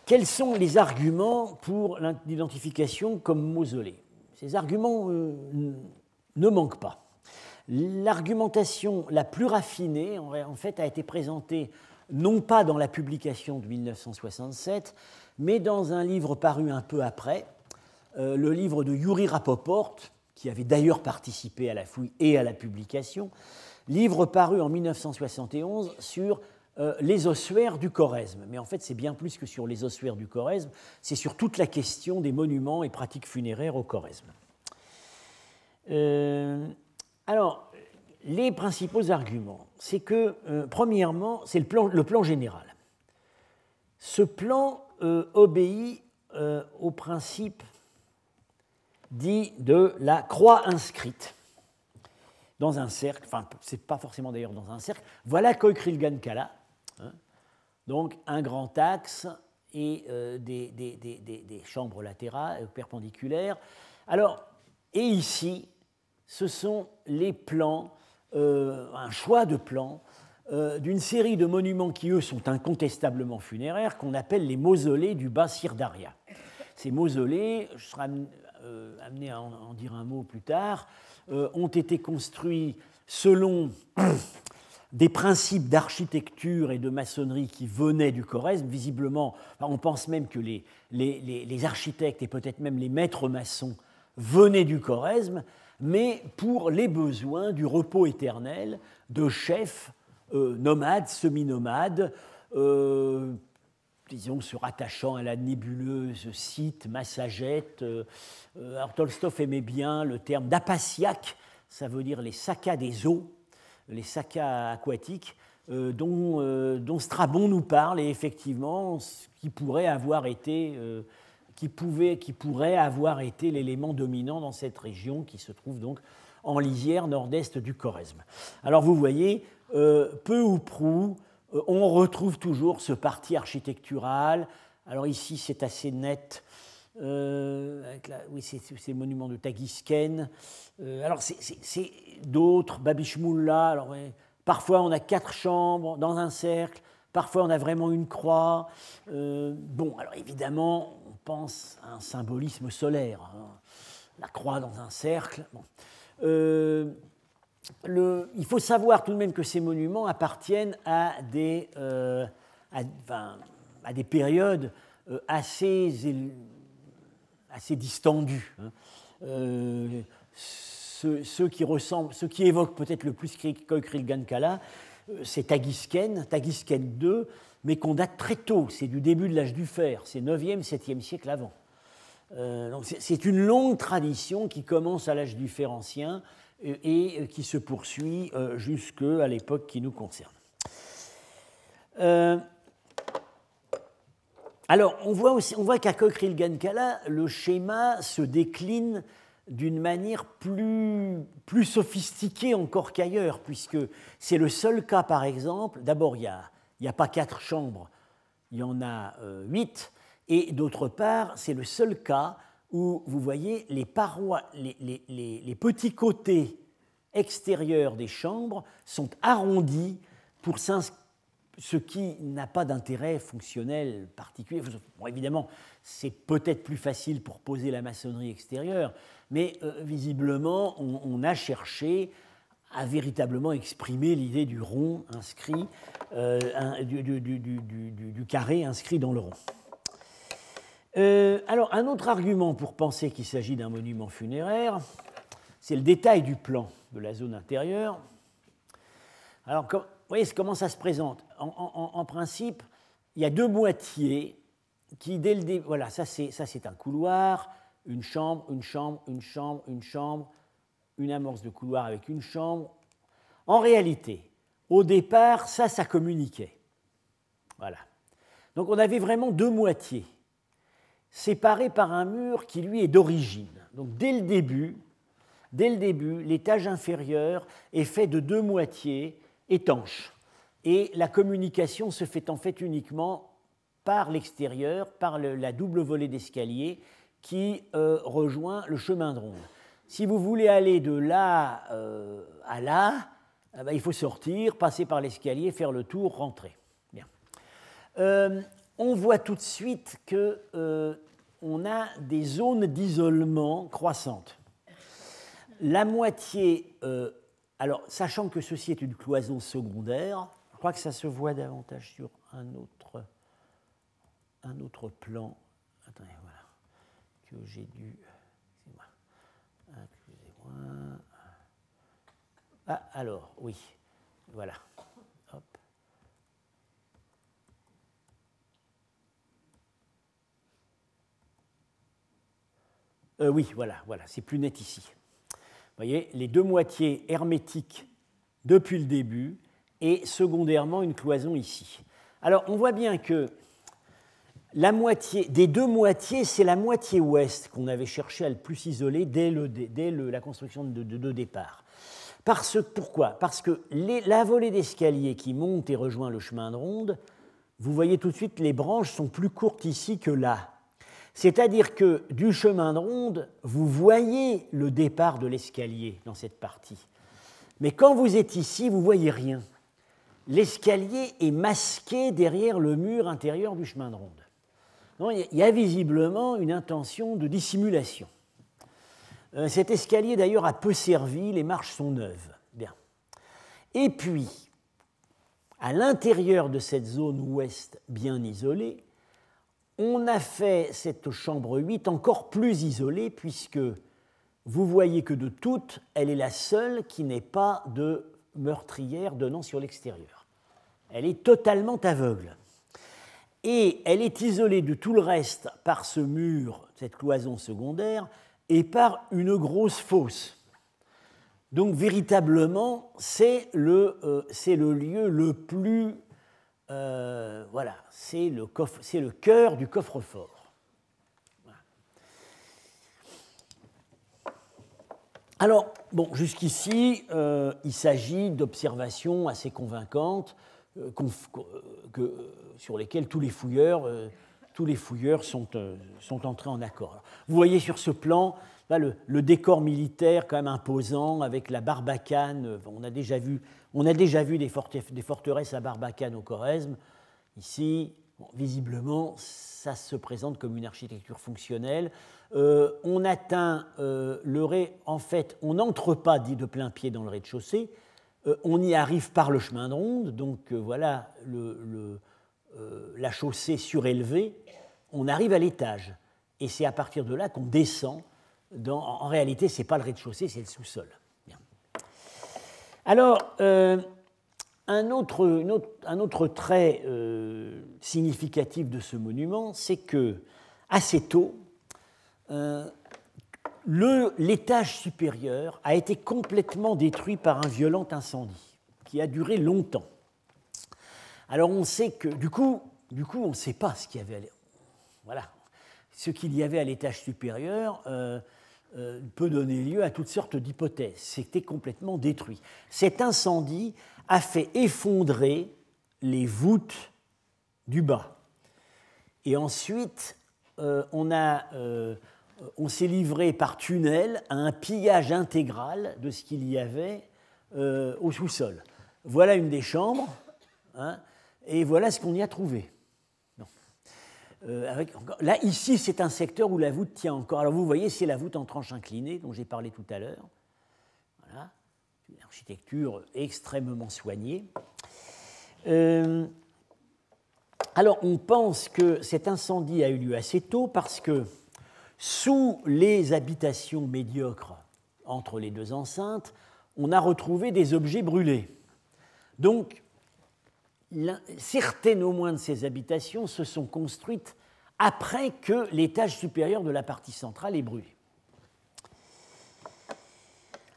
quels sont les arguments pour l'identification comme mausolée? Ces arguments euh, ne manquent pas. L'argumentation la plus raffinée, en fait, a été présentée non pas dans la publication de 1967, mais dans un livre paru un peu après, euh, le livre de Yuri Rapoport, qui avait d'ailleurs participé à la fouille et à la publication, livre paru en 1971 sur euh, les ossuaires du Choresme. Mais en fait, c'est bien plus que sur les ossuaires du Choresme, c'est sur toute la question des monuments et pratiques funéraires au Choresme. Euh, alors, les principaux arguments, c'est que, premièrement, c'est le plan, le plan, général. Ce plan obéit au principe dit de la croix inscrite dans un cercle, enfin, c'est pas forcément d'ailleurs dans un cercle. Voilà Koikrilgan-Kala, hein. donc un grand axe et euh, des, des, chambres latérales, euh, perpendiculaires. Alors, et ici, ce sont les plans, euh, un choix de plans d'une série de monuments qui, eux, sont incontestablement funéraires, qu'on appelle les mausolées du bas Sirdaria. Ces mausolées, je serai amené à en, dire un mot plus tard, euh, ont été construits selon des principes d'architecture et de maçonnerie qui venaient du Choresme. Visiblement, on pense même que les, les, architectes et peut-être même les maîtres maçons venaient du Choresme, mais pour les besoins du repos éternel de chefs euh, nomades, semi-nomades, disons, se rattachant à la nébuleuse site, Massagette. Euh, euh, Tolstov aimait bien le terme d'apasiaque, ça veut dire les saccas des eaux, les saccas aquatiques, euh, dont, Strabon nous parle, et effectivement, qui pourrait avoir été, qui, pouvait, qui pourrait avoir été l'élément dominant dans cette région qui se trouve donc en lisière nord-est du Choresme. Alors vous voyez, peu ou prou, euh, on retrouve toujours ce parti architectural. Alors ici, c'est assez net. Euh, oui, c'est ces monuments de Tagisken. Euh, alors, c'est d'autres, Babishmoulla. Alors, parfois, on a quatre chambres dans un cercle. Parfois, on a vraiment une croix. bon, alors évidemment, on pense à un symbolisme solaire. Hein. La croix dans un cercle. Bon il faut savoir tout de même que ces monuments appartiennent à des, euh, périodes assez, assez distendus. Hein. Ceux, qui ressemblent, ceux qui évoquent peut-être le plus Koikrilgankala, c'est Tagisken, Tagisken II, mais qu'on date très tôt, c'est du début de l'âge du fer, c'est 9e, 7e siècle avant. Euh, c'est une longue tradition qui commence à l'âge du fer ancien et, qui se poursuit euh, jusqu'à l'époque qui nous concerne. Euh, alors, on voit, aussi, on voit qu'à le schéma se décline d'une manière plus, plus sophistiquée encore qu'ailleurs, puisque c'est le seul cas, par exemple, d'abord, il n'y a, a, pas quatre chambres, il y en a huit, et d'autre part, c'est le seul cas où vous voyez les parois, les, petits côtés extérieurs des chambres sont arrondis pour ce qui n'a pas d'intérêt fonctionnel particulier. évidemment, c'est peut-être plus facile pour poser la maçonnerie extérieure, mais euh, visiblement, on, a cherché à véritablement exprimer l'idée du rond inscrit, euh, du carré inscrit dans le rond. Euh, alors, un autre argument pour penser qu'il s'agit d'un monument funéraire, c'est le détail du plan de la zone intérieure. Alors, vous voyez comment ça se présente. En, principe, il y a deux moitiés qui, dès le début, voilà, ça c'est un couloir, une chambre, une chambre, une chambre, une chambre, une amorce de couloir avec une chambre. En réalité, au départ, ça, ça communiquait. Voilà. Donc on avait vraiment deux moitiés séparé par un mur qui lui est d'origine. Donc dès le début, dès le début, l'étage inférieur est fait de deux moitiés étanches. Et la communication se fait en fait uniquement par l'extérieur, par la double volée d'escalier qui euh, rejoint le chemin de ronde. Si vous voulez aller de là euh, à là, eh ben, il faut sortir, passer par l'escalier, faire le tour, rentrer. Bien. Euh, on voit tout de suite que euh, on a des zones d'isolement croissantes. La moitié, euh, alors sachant que ceci est une cloison secondaire, je crois que ça se voit davantage sur un autre, plan. Attendez, voilà, que j'ai dû. Excusez-moi. Ah, alors, oui, voilà. Euh, oui, voilà, voilà, c'est plus net ici. Vous voyez, les deux moitiés hermétiques depuis le début et secondairement une cloison ici. Alors on voit bien que la moitié, des deux moitiés, c'est la moitié ouest qu'on avait cherché à le plus isoler dès, la construction de, de, départ. Parce, pourquoi? Parce que la volée d'escalier qui monte et rejoint le chemin de ronde, vous voyez tout de suite, les branches sont plus courtes ici que là. C'est-à-dire que du chemin de ronde, vous voyez le départ de l'escalier dans cette partie. Mais quand vous êtes ici, vous voyez rien. L'escalier est masqué derrière le mur intérieur du chemin de ronde. il y a visiblement une intention de dissimulation. Euh, cet escalier d'ailleurs a peu servi, les marches sont neuves. Et puis, à l'intérieur de cette zone ouest bien isolée, on a fait cette chambre 8 encore plus isolée puisque vous voyez que de toutes, elle est la seule qui n'est pas de meurtrière donnant sur l'extérieur. Elle est totalement aveugle. Et elle est isolée de tout le reste par ce mur, cette cloison secondaire, et par une grosse fosse. Donc véritablement, c'est le, euh, le, lieu le plus euh, voilà, c'est le, cœur du coffre-fort. Alors, bon, jusqu'ici, euh, il s'agit d'observations assez convaincantes euh, sur lesquelles tous les fouilleurs, sont, sont, entrés en accord. vous voyez sur ce plan le, décor militaire quand même imposant avec la Barbacane. On a déjà vu, on a déjà vu des, forteresses à Barbacane au Choresme. Ici, visiblement, ça se présente comme une architecture fonctionnelle. Euh, on atteint euh, le ré, en fait, on n'entre pas dit de plein pied dans le rez-de-chaussée. Euh, on y arrive par le chemin de ronde, donc voilà la chaussée surélevée on arrive à l'étage. Et c'est à partir de là qu'on descend. En réalité, ce n'est pas le rez-de-chaussée, c'est le sous-sol. Alors, euh, un, autre, trait euh, significatif de ce monument, c'est que assez tôt, euh, l'étage supérieur a été complètement détruit par un violent incendie qui a duré longtemps. Alors on sait que, du coup, du coup on ne sait pas ce qu'il y avait. Y avait à l'étage supérieur euh, peut donner lieu à toutes sortes d'hypothèses. C'était complètement détruit. Cet incendie a fait effondrer les voûtes du bas. Et ensuite, euh, on, on s'est livré par tunnel à un pillage intégral de ce qu'il y avait au sous-sol. Voilà une des chambres, hein, et voilà ce qu'on y a trouvé. Euh, là, ici, c'est un secteur où la voûte tient encore. Alors, vous voyez, c'est la voûte en tranche inclinée dont j'ai parlé tout à l'heure. Voilà, une architecture extrêmement soignée. Euh, alors, on pense que cet incendie a eu lieu assez tôt parce que sous les habitations médiocres entre les deux enceintes, on a retrouvé des objets brûlés. Donc, certaines au moins de ces habitations se sont construites après que l'étage supérieur de la partie centrale ait brûlé.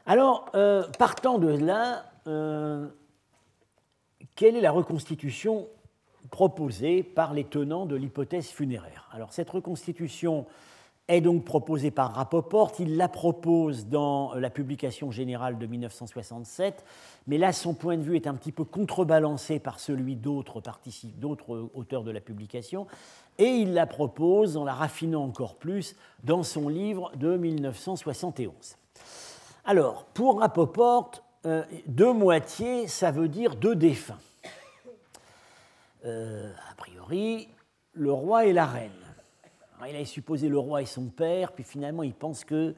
Alors, euh, partant de là, euh, quelle est la reconstitution proposée par les tenants de l'hypothèse funéraire? Alors, cette reconstitution est donc proposée par Rapoport. Il la propose dans la publication générale de 1967, mais là, son point de vue est un petit peu contrebalancé par celui d'autres auteurs de la publication, et il la propose en la raffinant encore plus dans son livre de 1971. Alors, pour Rapoport, euh, deux moitiés, ça veut dire deux défunts. Euh, a priori, le roi et la reine il a supposé le roi et son père, puis finalement il pense qu'il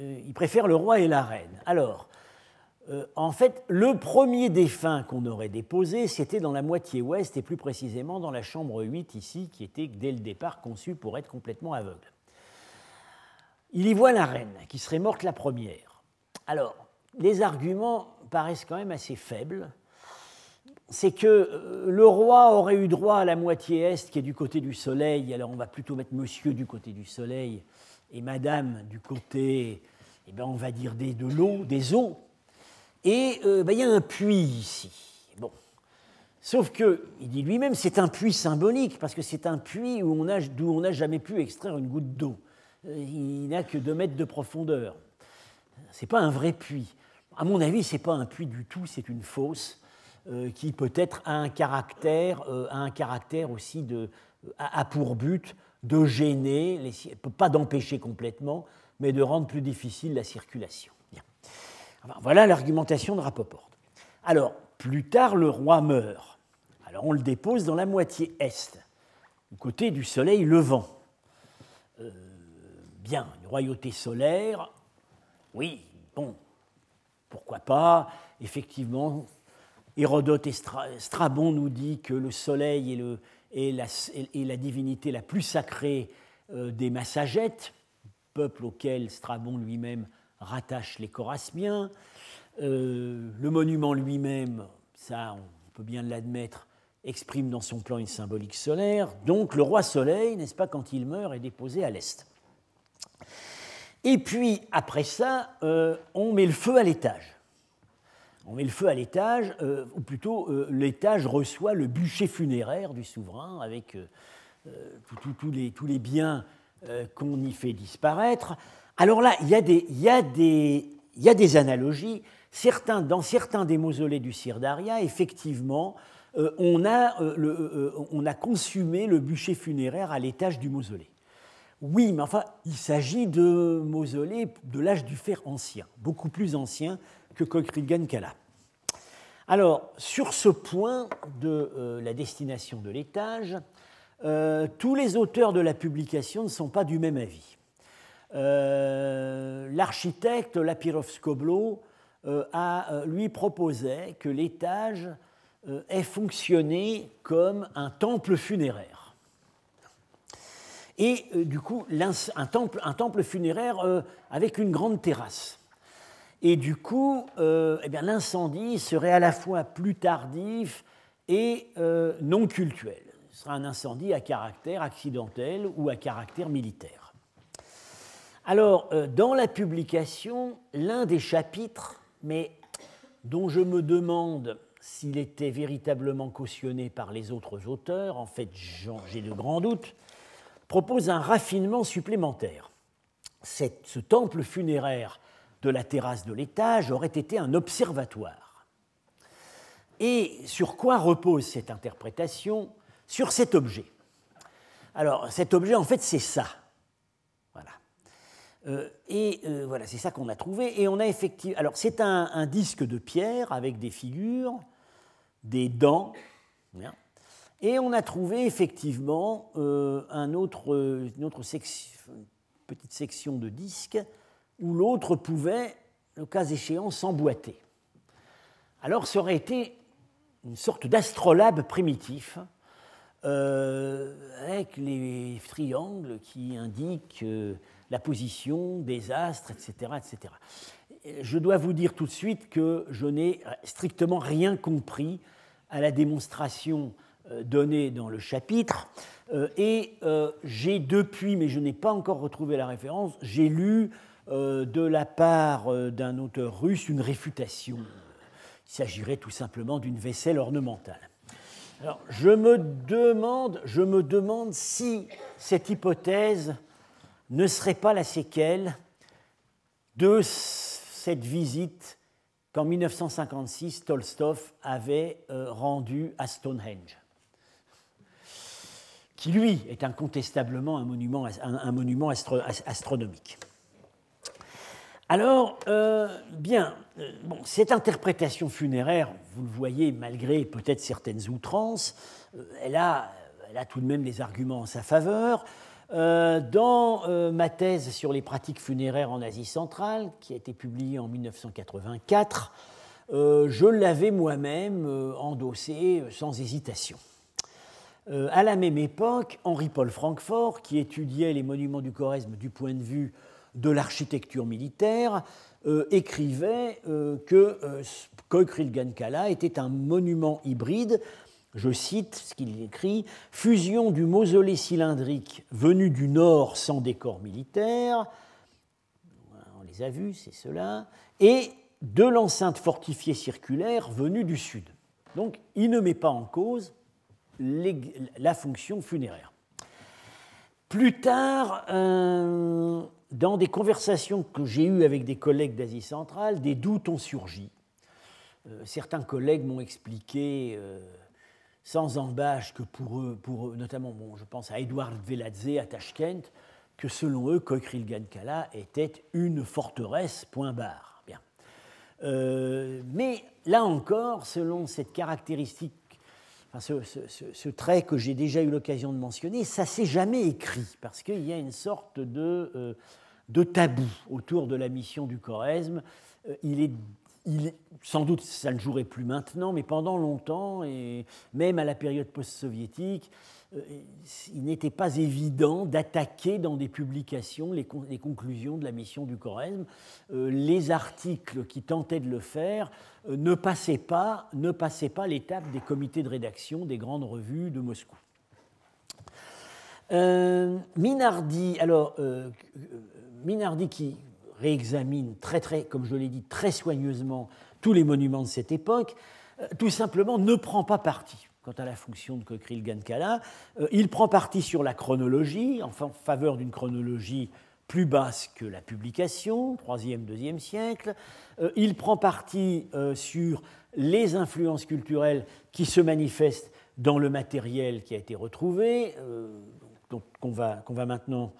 euh, préfère le roi et la reine. Alors, euh, en fait, le premier défunt qu'on aurait déposé, c'était dans la moitié ouest, et plus précisément dans la chambre 8 ici, qui était dès le départ conçue pour être complètement aveugle. Il y voit la reine, qui serait morte la première. Alors, les arguments paraissent quand même assez faibles c'est que euh, le roi aurait eu droit à la moitié est qui est du côté du soleil, alors on va plutôt mettre monsieur du côté du soleil et madame du côté, eh ben on va dire de l'eau, des eaux. Et euh, ben, il y a un puits ici. Bon. Sauf que, il dit lui-même, c'est un puits symbolique, parce que c'est un puits d'où on n'a jamais pu extraire une goutte d'eau. Euh, il n'a que deux mètres de profondeur. Ce n'est pas un vrai puits. À mon avis, ce n'est pas un puits du tout, c'est une fosse qui peut-être a un caractère, euh, un caractère aussi de, a, pour but de gêner, pas d'empêcher complètement, mais de rendre plus difficile la circulation. voilà l'argumentation de Rapoport. Alors, plus tard, le roi meurt. Alors, on le dépose dans la moitié est, du côté du soleil levant. Euh, bien, une royauté solaire, oui, bon, pourquoi pas, effectivement, Hérodote et Strabon nous dit que le soleil est, la, divinité la plus sacrée euh, des Massagètes, peuple auquel Strabon lui-même rattache les Corasmiens. Euh, le monument lui-même, ça on peut bien l'admettre, exprime dans son plan une symbolique solaire. Donc le roi soleil, n'est-ce pas, quand il meurt, est déposé à l'est. Et puis après ça, euh, on met le feu à l'étage on met le feu à l'étage, euh, ou plutôt euh, l'étage reçoit le bûcher funéraire du souverain avec euh, tous les, biens qu'on y fait disparaître. Alors là, il y a des, analogies. dans certains des mausolées du Sirdaria, effectivement, on a, on, a, consumé le bûcher funéraire à l'étage du mausolée. Oui, mais enfin, il s'agit de mausolées de l'âge du fer ancien, beaucoup plus ancien que Cochrigan Kala. Alors, sur ce point de euh, la destination de l'étage, euh, tous les auteurs de la publication ne sont pas du même avis. Euh, l'architecte Lapirov Skoblo a, lui proposait que l'étage ait fonctionné comme un temple funéraire. et du coup un temple funéraire avec une grande terrasse. Et du coup, eh l'incendie serait à la fois plus tardif et non cultuel. Ce sera un incendie à caractère accidentel ou à caractère militaire. Alors, dans la publication, l'un des chapitres, mais dont je me demande s'il était véritablement cautionné par les autres auteurs, en fait j'ai de grands doutes, propose un raffinement supplémentaire. ce temple funéraire de la terrasse de l'étage aurait été un observatoire. Et sur quoi repose cette interprétation Sur cet objet. Alors cet objet, en fait, c'est ça. Euh, et euh, voilà, c'est ça qu'on a trouvé. Et on a effectivement. Alors, c'est un, disque de pierre avec des figures, des dents. Et on a trouvé effectivement euh, une autre petite section de disque où l'autre pouvait, le cas échéant, s'emboîter. Alors, ça aurait été une sorte d'astrolabe primitif avec les triangles qui indiquent la position des astres, etc., etc. Je dois vous dire tout de suite que je n'ai strictement rien compris à la démonstration euh, donnée dans le chapitre. Euh, et euh, j'ai depuis, mais je n'ai pas encore retrouvé la référence, j'ai lu de la part d'un auteur russe une réfutation. Il s'agirait tout simplement d'une vaisselle ornementale. Je me demande, si cette hypothèse ne serait pas la séquelle de cette visite qu'en 1956 Tolstov avait euh, rendue à Stonehenge, qui lui est incontestablement un, monument astronomique. Alors, euh, bien, euh, cette interprétation funéraire, vous le voyez, malgré peut-être certaines outrances, elle, a, elle a tout de même des arguments en sa faveur. Euh, dans euh, ma thèse sur les pratiques funéraires en Asie centrale, qui a été publiée en 1984, euh, je l'avais moi-même endossé sans hésitation. à la même époque, Henri-Paul Francfort, qui étudiait les monuments du Choresme du point de vue de l'architecture militaire, écrivait que Koikrilgankala était un monument hybride je cite ce qu'il écrit, fusion du mausolée cylindrique venu du nord sans décor militaire, on les a vus, c'est cela, et de l'enceinte fortifiée circulaire venue du sud. Donc il ne met pas en cause la fonction funéraire. Plus tard, euh, dans des conversations que j'ai eues avec des collègues d'Asie centrale, des doutes ont surgi. Euh, certains collègues m'ont expliqué euh, sans embâche que pour eux, pour notamment, bon, je pense à Edouard Veladze à Tashkent, que selon eux, Kokrilgan-Kala était une forteresse, point barre. Bien. Euh, mais là encore, selon cette caractéristique, ce, trait que j'ai déjà eu l'occasion de mentionner, ça s'est jamais écrit, parce qu'il y a une sorte de, euh, de tabou autour de la mission du Choresme. Euh, sans doute ça ne jouerait plus maintenant, mais pendant longtemps, et même à la période post-soviétique, euh, il n'était pas évident d'attaquer dans des publications les, conclusions de la mission du Choresme. Euh, les articles qui tentaient de le faire euh, ne passaient pas, ne passaient pas l'étape des comités de rédaction des grandes revues de Moscou. Minardi, alors Minardi qui réexamine très, très, comme je l'ai dit, très soigneusement tous les monuments de cette époque, euh, tout simplement ne prend pas parti quant à la fonction de Kokril Gankala. Euh, il prend parti sur la chronologie, en faveur d'une chronologie plus basse que la publication, 3e, 2e siècle. Euh, il prend parti sur les influences culturelles qui se manifestent dans le matériel qui a été retrouvé, qu'on va, va maintenant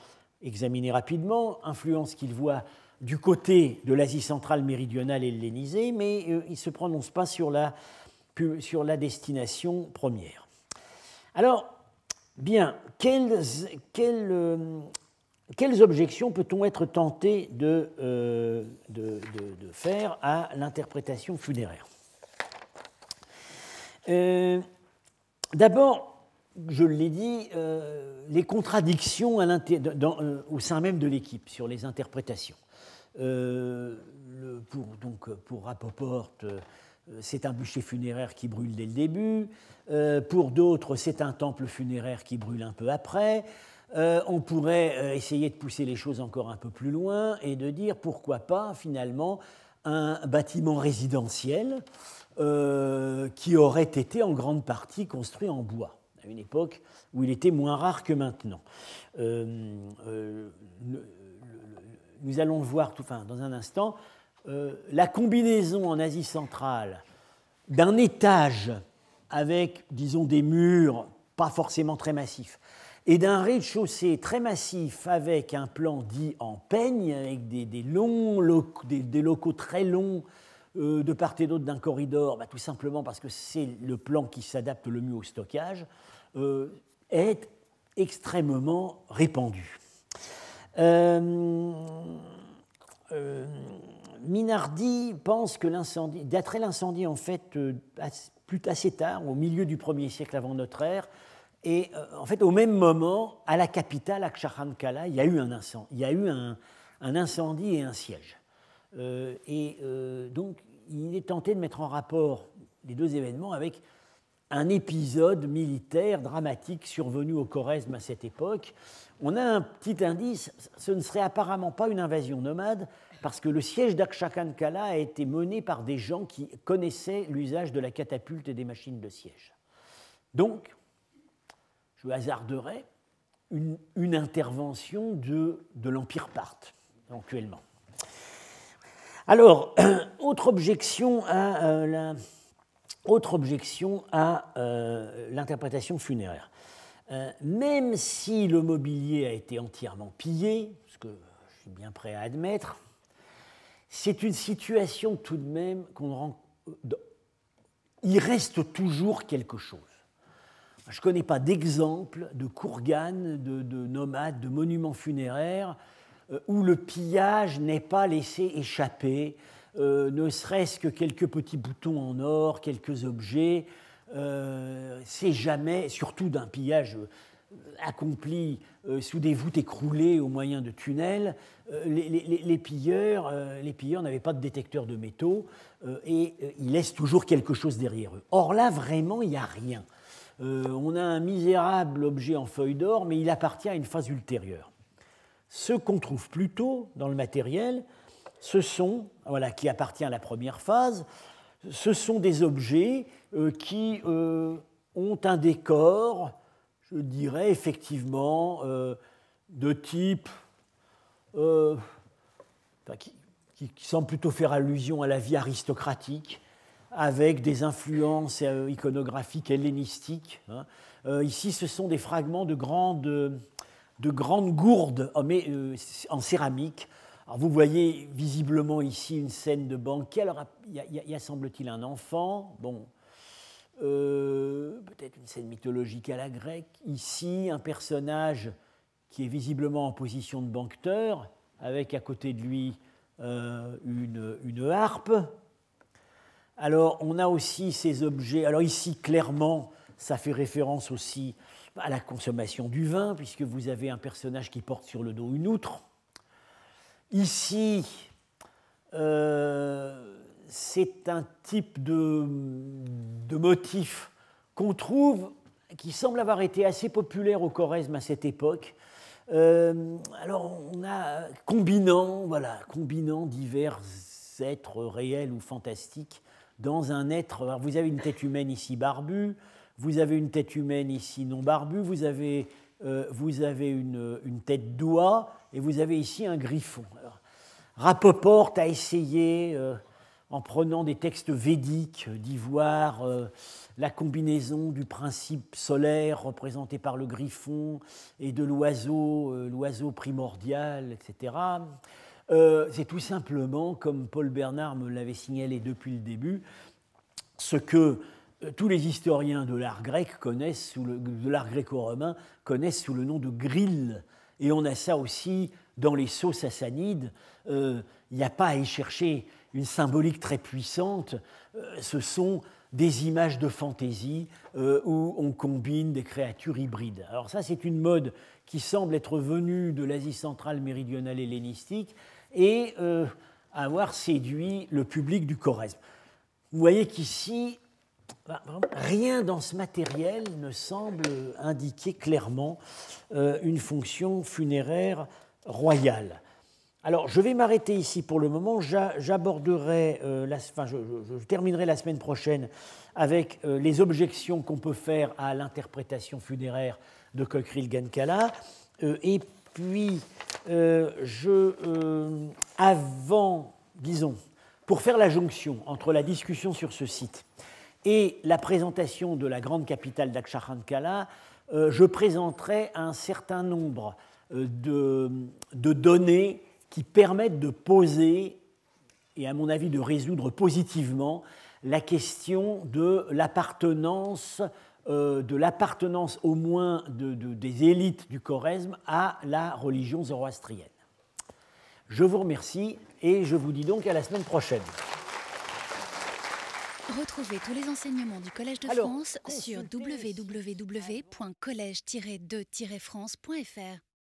examiner rapidement, influence qu'il voit du côté de l'Asie centrale méridionale et hellénisée, mais euh, il ne se prononce pas sur la, sur la destination première. Alors, bien, euh, quelles objections peut-on être tenté de, euh, faire à l'interprétation funéraire? D'abord, je l'ai dit, les contradictions au sein même de l'équipe sur les interprétations. Pour, donc, pour Rapoport, c'est un bûcher funéraire qui brûle dès le début. pour d'autres, c'est un temple funéraire qui brûle un peu après. Euh, on pourrait euh, essayer de pousser les choses encore un peu plus loin et de dire pourquoi pas finalement un bâtiment résidentiel euh, qui aurait été en grande partie construit en bois, à une époque où il était moins rare que maintenant. Nous allons le voir tout, enfin, dans un instant. la combinaison en Asie centrale d'un étage avec, disons, des murs pas forcément très massifs, et d'un rez-de-chaussée très massif avec un plan dit en peigne, avec des, longs locaux très longs euh, de part et d'autre d'un corridor, bah, tout simplement parce que c'est le plan qui s'adapte le mieux au stockage, euh, est extrêmement répandu. Euh, Minardi pense que l'incendie, d'après l'incendie en fait plus assez tard, au milieu du 1er siècle avant notre ère, et euh, en fait, au même moment, à la capitale, à Kala, il y a eu un incendie, il y a eu un, incendie et un siège. Euh, et euh, donc, il est tenté de mettre en rapport les deux événements avec un épisode militaire dramatique survenu au Choresme à cette époque. On a un petit indice, ce ne serait apparemment pas une invasion nomade, parce que le siège d'Akshakankala a été mené par des gens qui connaissaient l'usage de la catapulte et des machines de siège. Donc, je hasarderais une, intervention de, l'Empire parthe, éventuellement. Alors, autre objection à euh, autre objection à euh, l'interprétation funéraire. Euh, même si le mobilier a été entièrement pillé, ce que je suis bien prêt à admettre, c'est une situation tout de même qu'on rend. Il reste toujours quelque chose. Je ne connais pas d'exemple de courganes, de, nomades, de monuments funéraires euh, où le pillage n'est pas laissé échapper, euh, ne serait-ce que quelques petits boutons en or, quelques objets. Euh, c'est jamais, surtout d'un pillage accompli sous des voûtes écroulées au moyen de tunnels, les, pilleurs, les pilleurs n'avaient pas de détecteur de métaux et ils laissent toujours quelque chose derrière eux. Or là, vraiment, il n'y a rien. Euh, on a un misérable objet en feuille d'or, mais il appartient à une phase ultérieure. Ce qu'on trouve plutôt dans le matériel, ce sont, voilà, qui appartient à la première phase, ce sont des objets euh, qui euh, ont un décor, je dirais effectivement, de type qui, qui, semble plutôt faire allusion à la vie aristocratique, avec des influences euh, iconographiques hellénistiques. Hein. Euh, ici, ce sont des fragments de grandes, de grandes gourdes oh, euh, en céramique. Alors, vous voyez visiblement ici une scène de banquet. Il y a, semble-t-il un enfant. Bon, peut-être une scène mythologique à la grecque. Ici, un personnage qui est visiblement en position de banqueteur, avec à côté de lui une, une harpe. Alors, on a aussi ces objets. Alors, ici, clairement, ça fait référence aussi à la consommation du vin, puisque vous avez un personnage qui porte sur le dos une outre. Ici, euh, c'est un type de, motif qu'on trouve, qui semble avoir été assez populaire au Choresme à cette époque. Euh, alors, on a combinant, voilà, combinant divers êtres réels ou fantastiques dans un être. vous avez une tête humaine ici barbue, vous avez une tête humaine ici non barbue, vous avez, vous avez une, tête d'oie et vous avez ici un griffon. Alors, Rapoport a essayé, euh, en prenant des textes védiques, d'y voir euh, la combinaison du principe solaire représenté par le griffon et de l'oiseau, l'oiseau primordial, etc. Euh, c'est tout simplement, comme Paul Bernard me l'avait signalé depuis le début, ce que euh, tous les historiens de l'art grec connaissent, le, de l'art gréco-romain, connaissent sous le nom de grille. Et on a ça aussi dans les sceaux sassanides. Euh, il n'y a pas à y chercher une symbolique très puissante. ce sont des images de fantaisie euh, où on combine des créatures hybrides. Alors ça, c'est une mode qui semble être venue de l'Asie centrale méridionale hellénistique et euh, avoir séduit le public du Choresme. Vous voyez qu'ici, rien dans ce matériel ne semble indiquer clairement euh, une fonction funéraire royale. Alors, je vais m'arrêter ici pour le moment. J'aborderai, euh, enfin, je, terminerai la semaine prochaine avec euh, les objections qu'on peut faire à l'interprétation funéraire de Cockerill Gankala. et puis, je, avant, disons, pour faire la jonction entre la discussion sur ce site et la présentation de la grande capitale d'Aksharankala, euh, je présenterai un certain nombre euh, de, données qui permettent de poser et à mon avis de résoudre positivement la question de l'appartenance euh, de l'appartenance au moins de, des élites du Choresme à la religion zoroastrienne. Je vous remercie et je vous dis donc à la semaine prochaine. Retrouvez tous les enseignements du Collège de France sur www.collège-2-france.fr.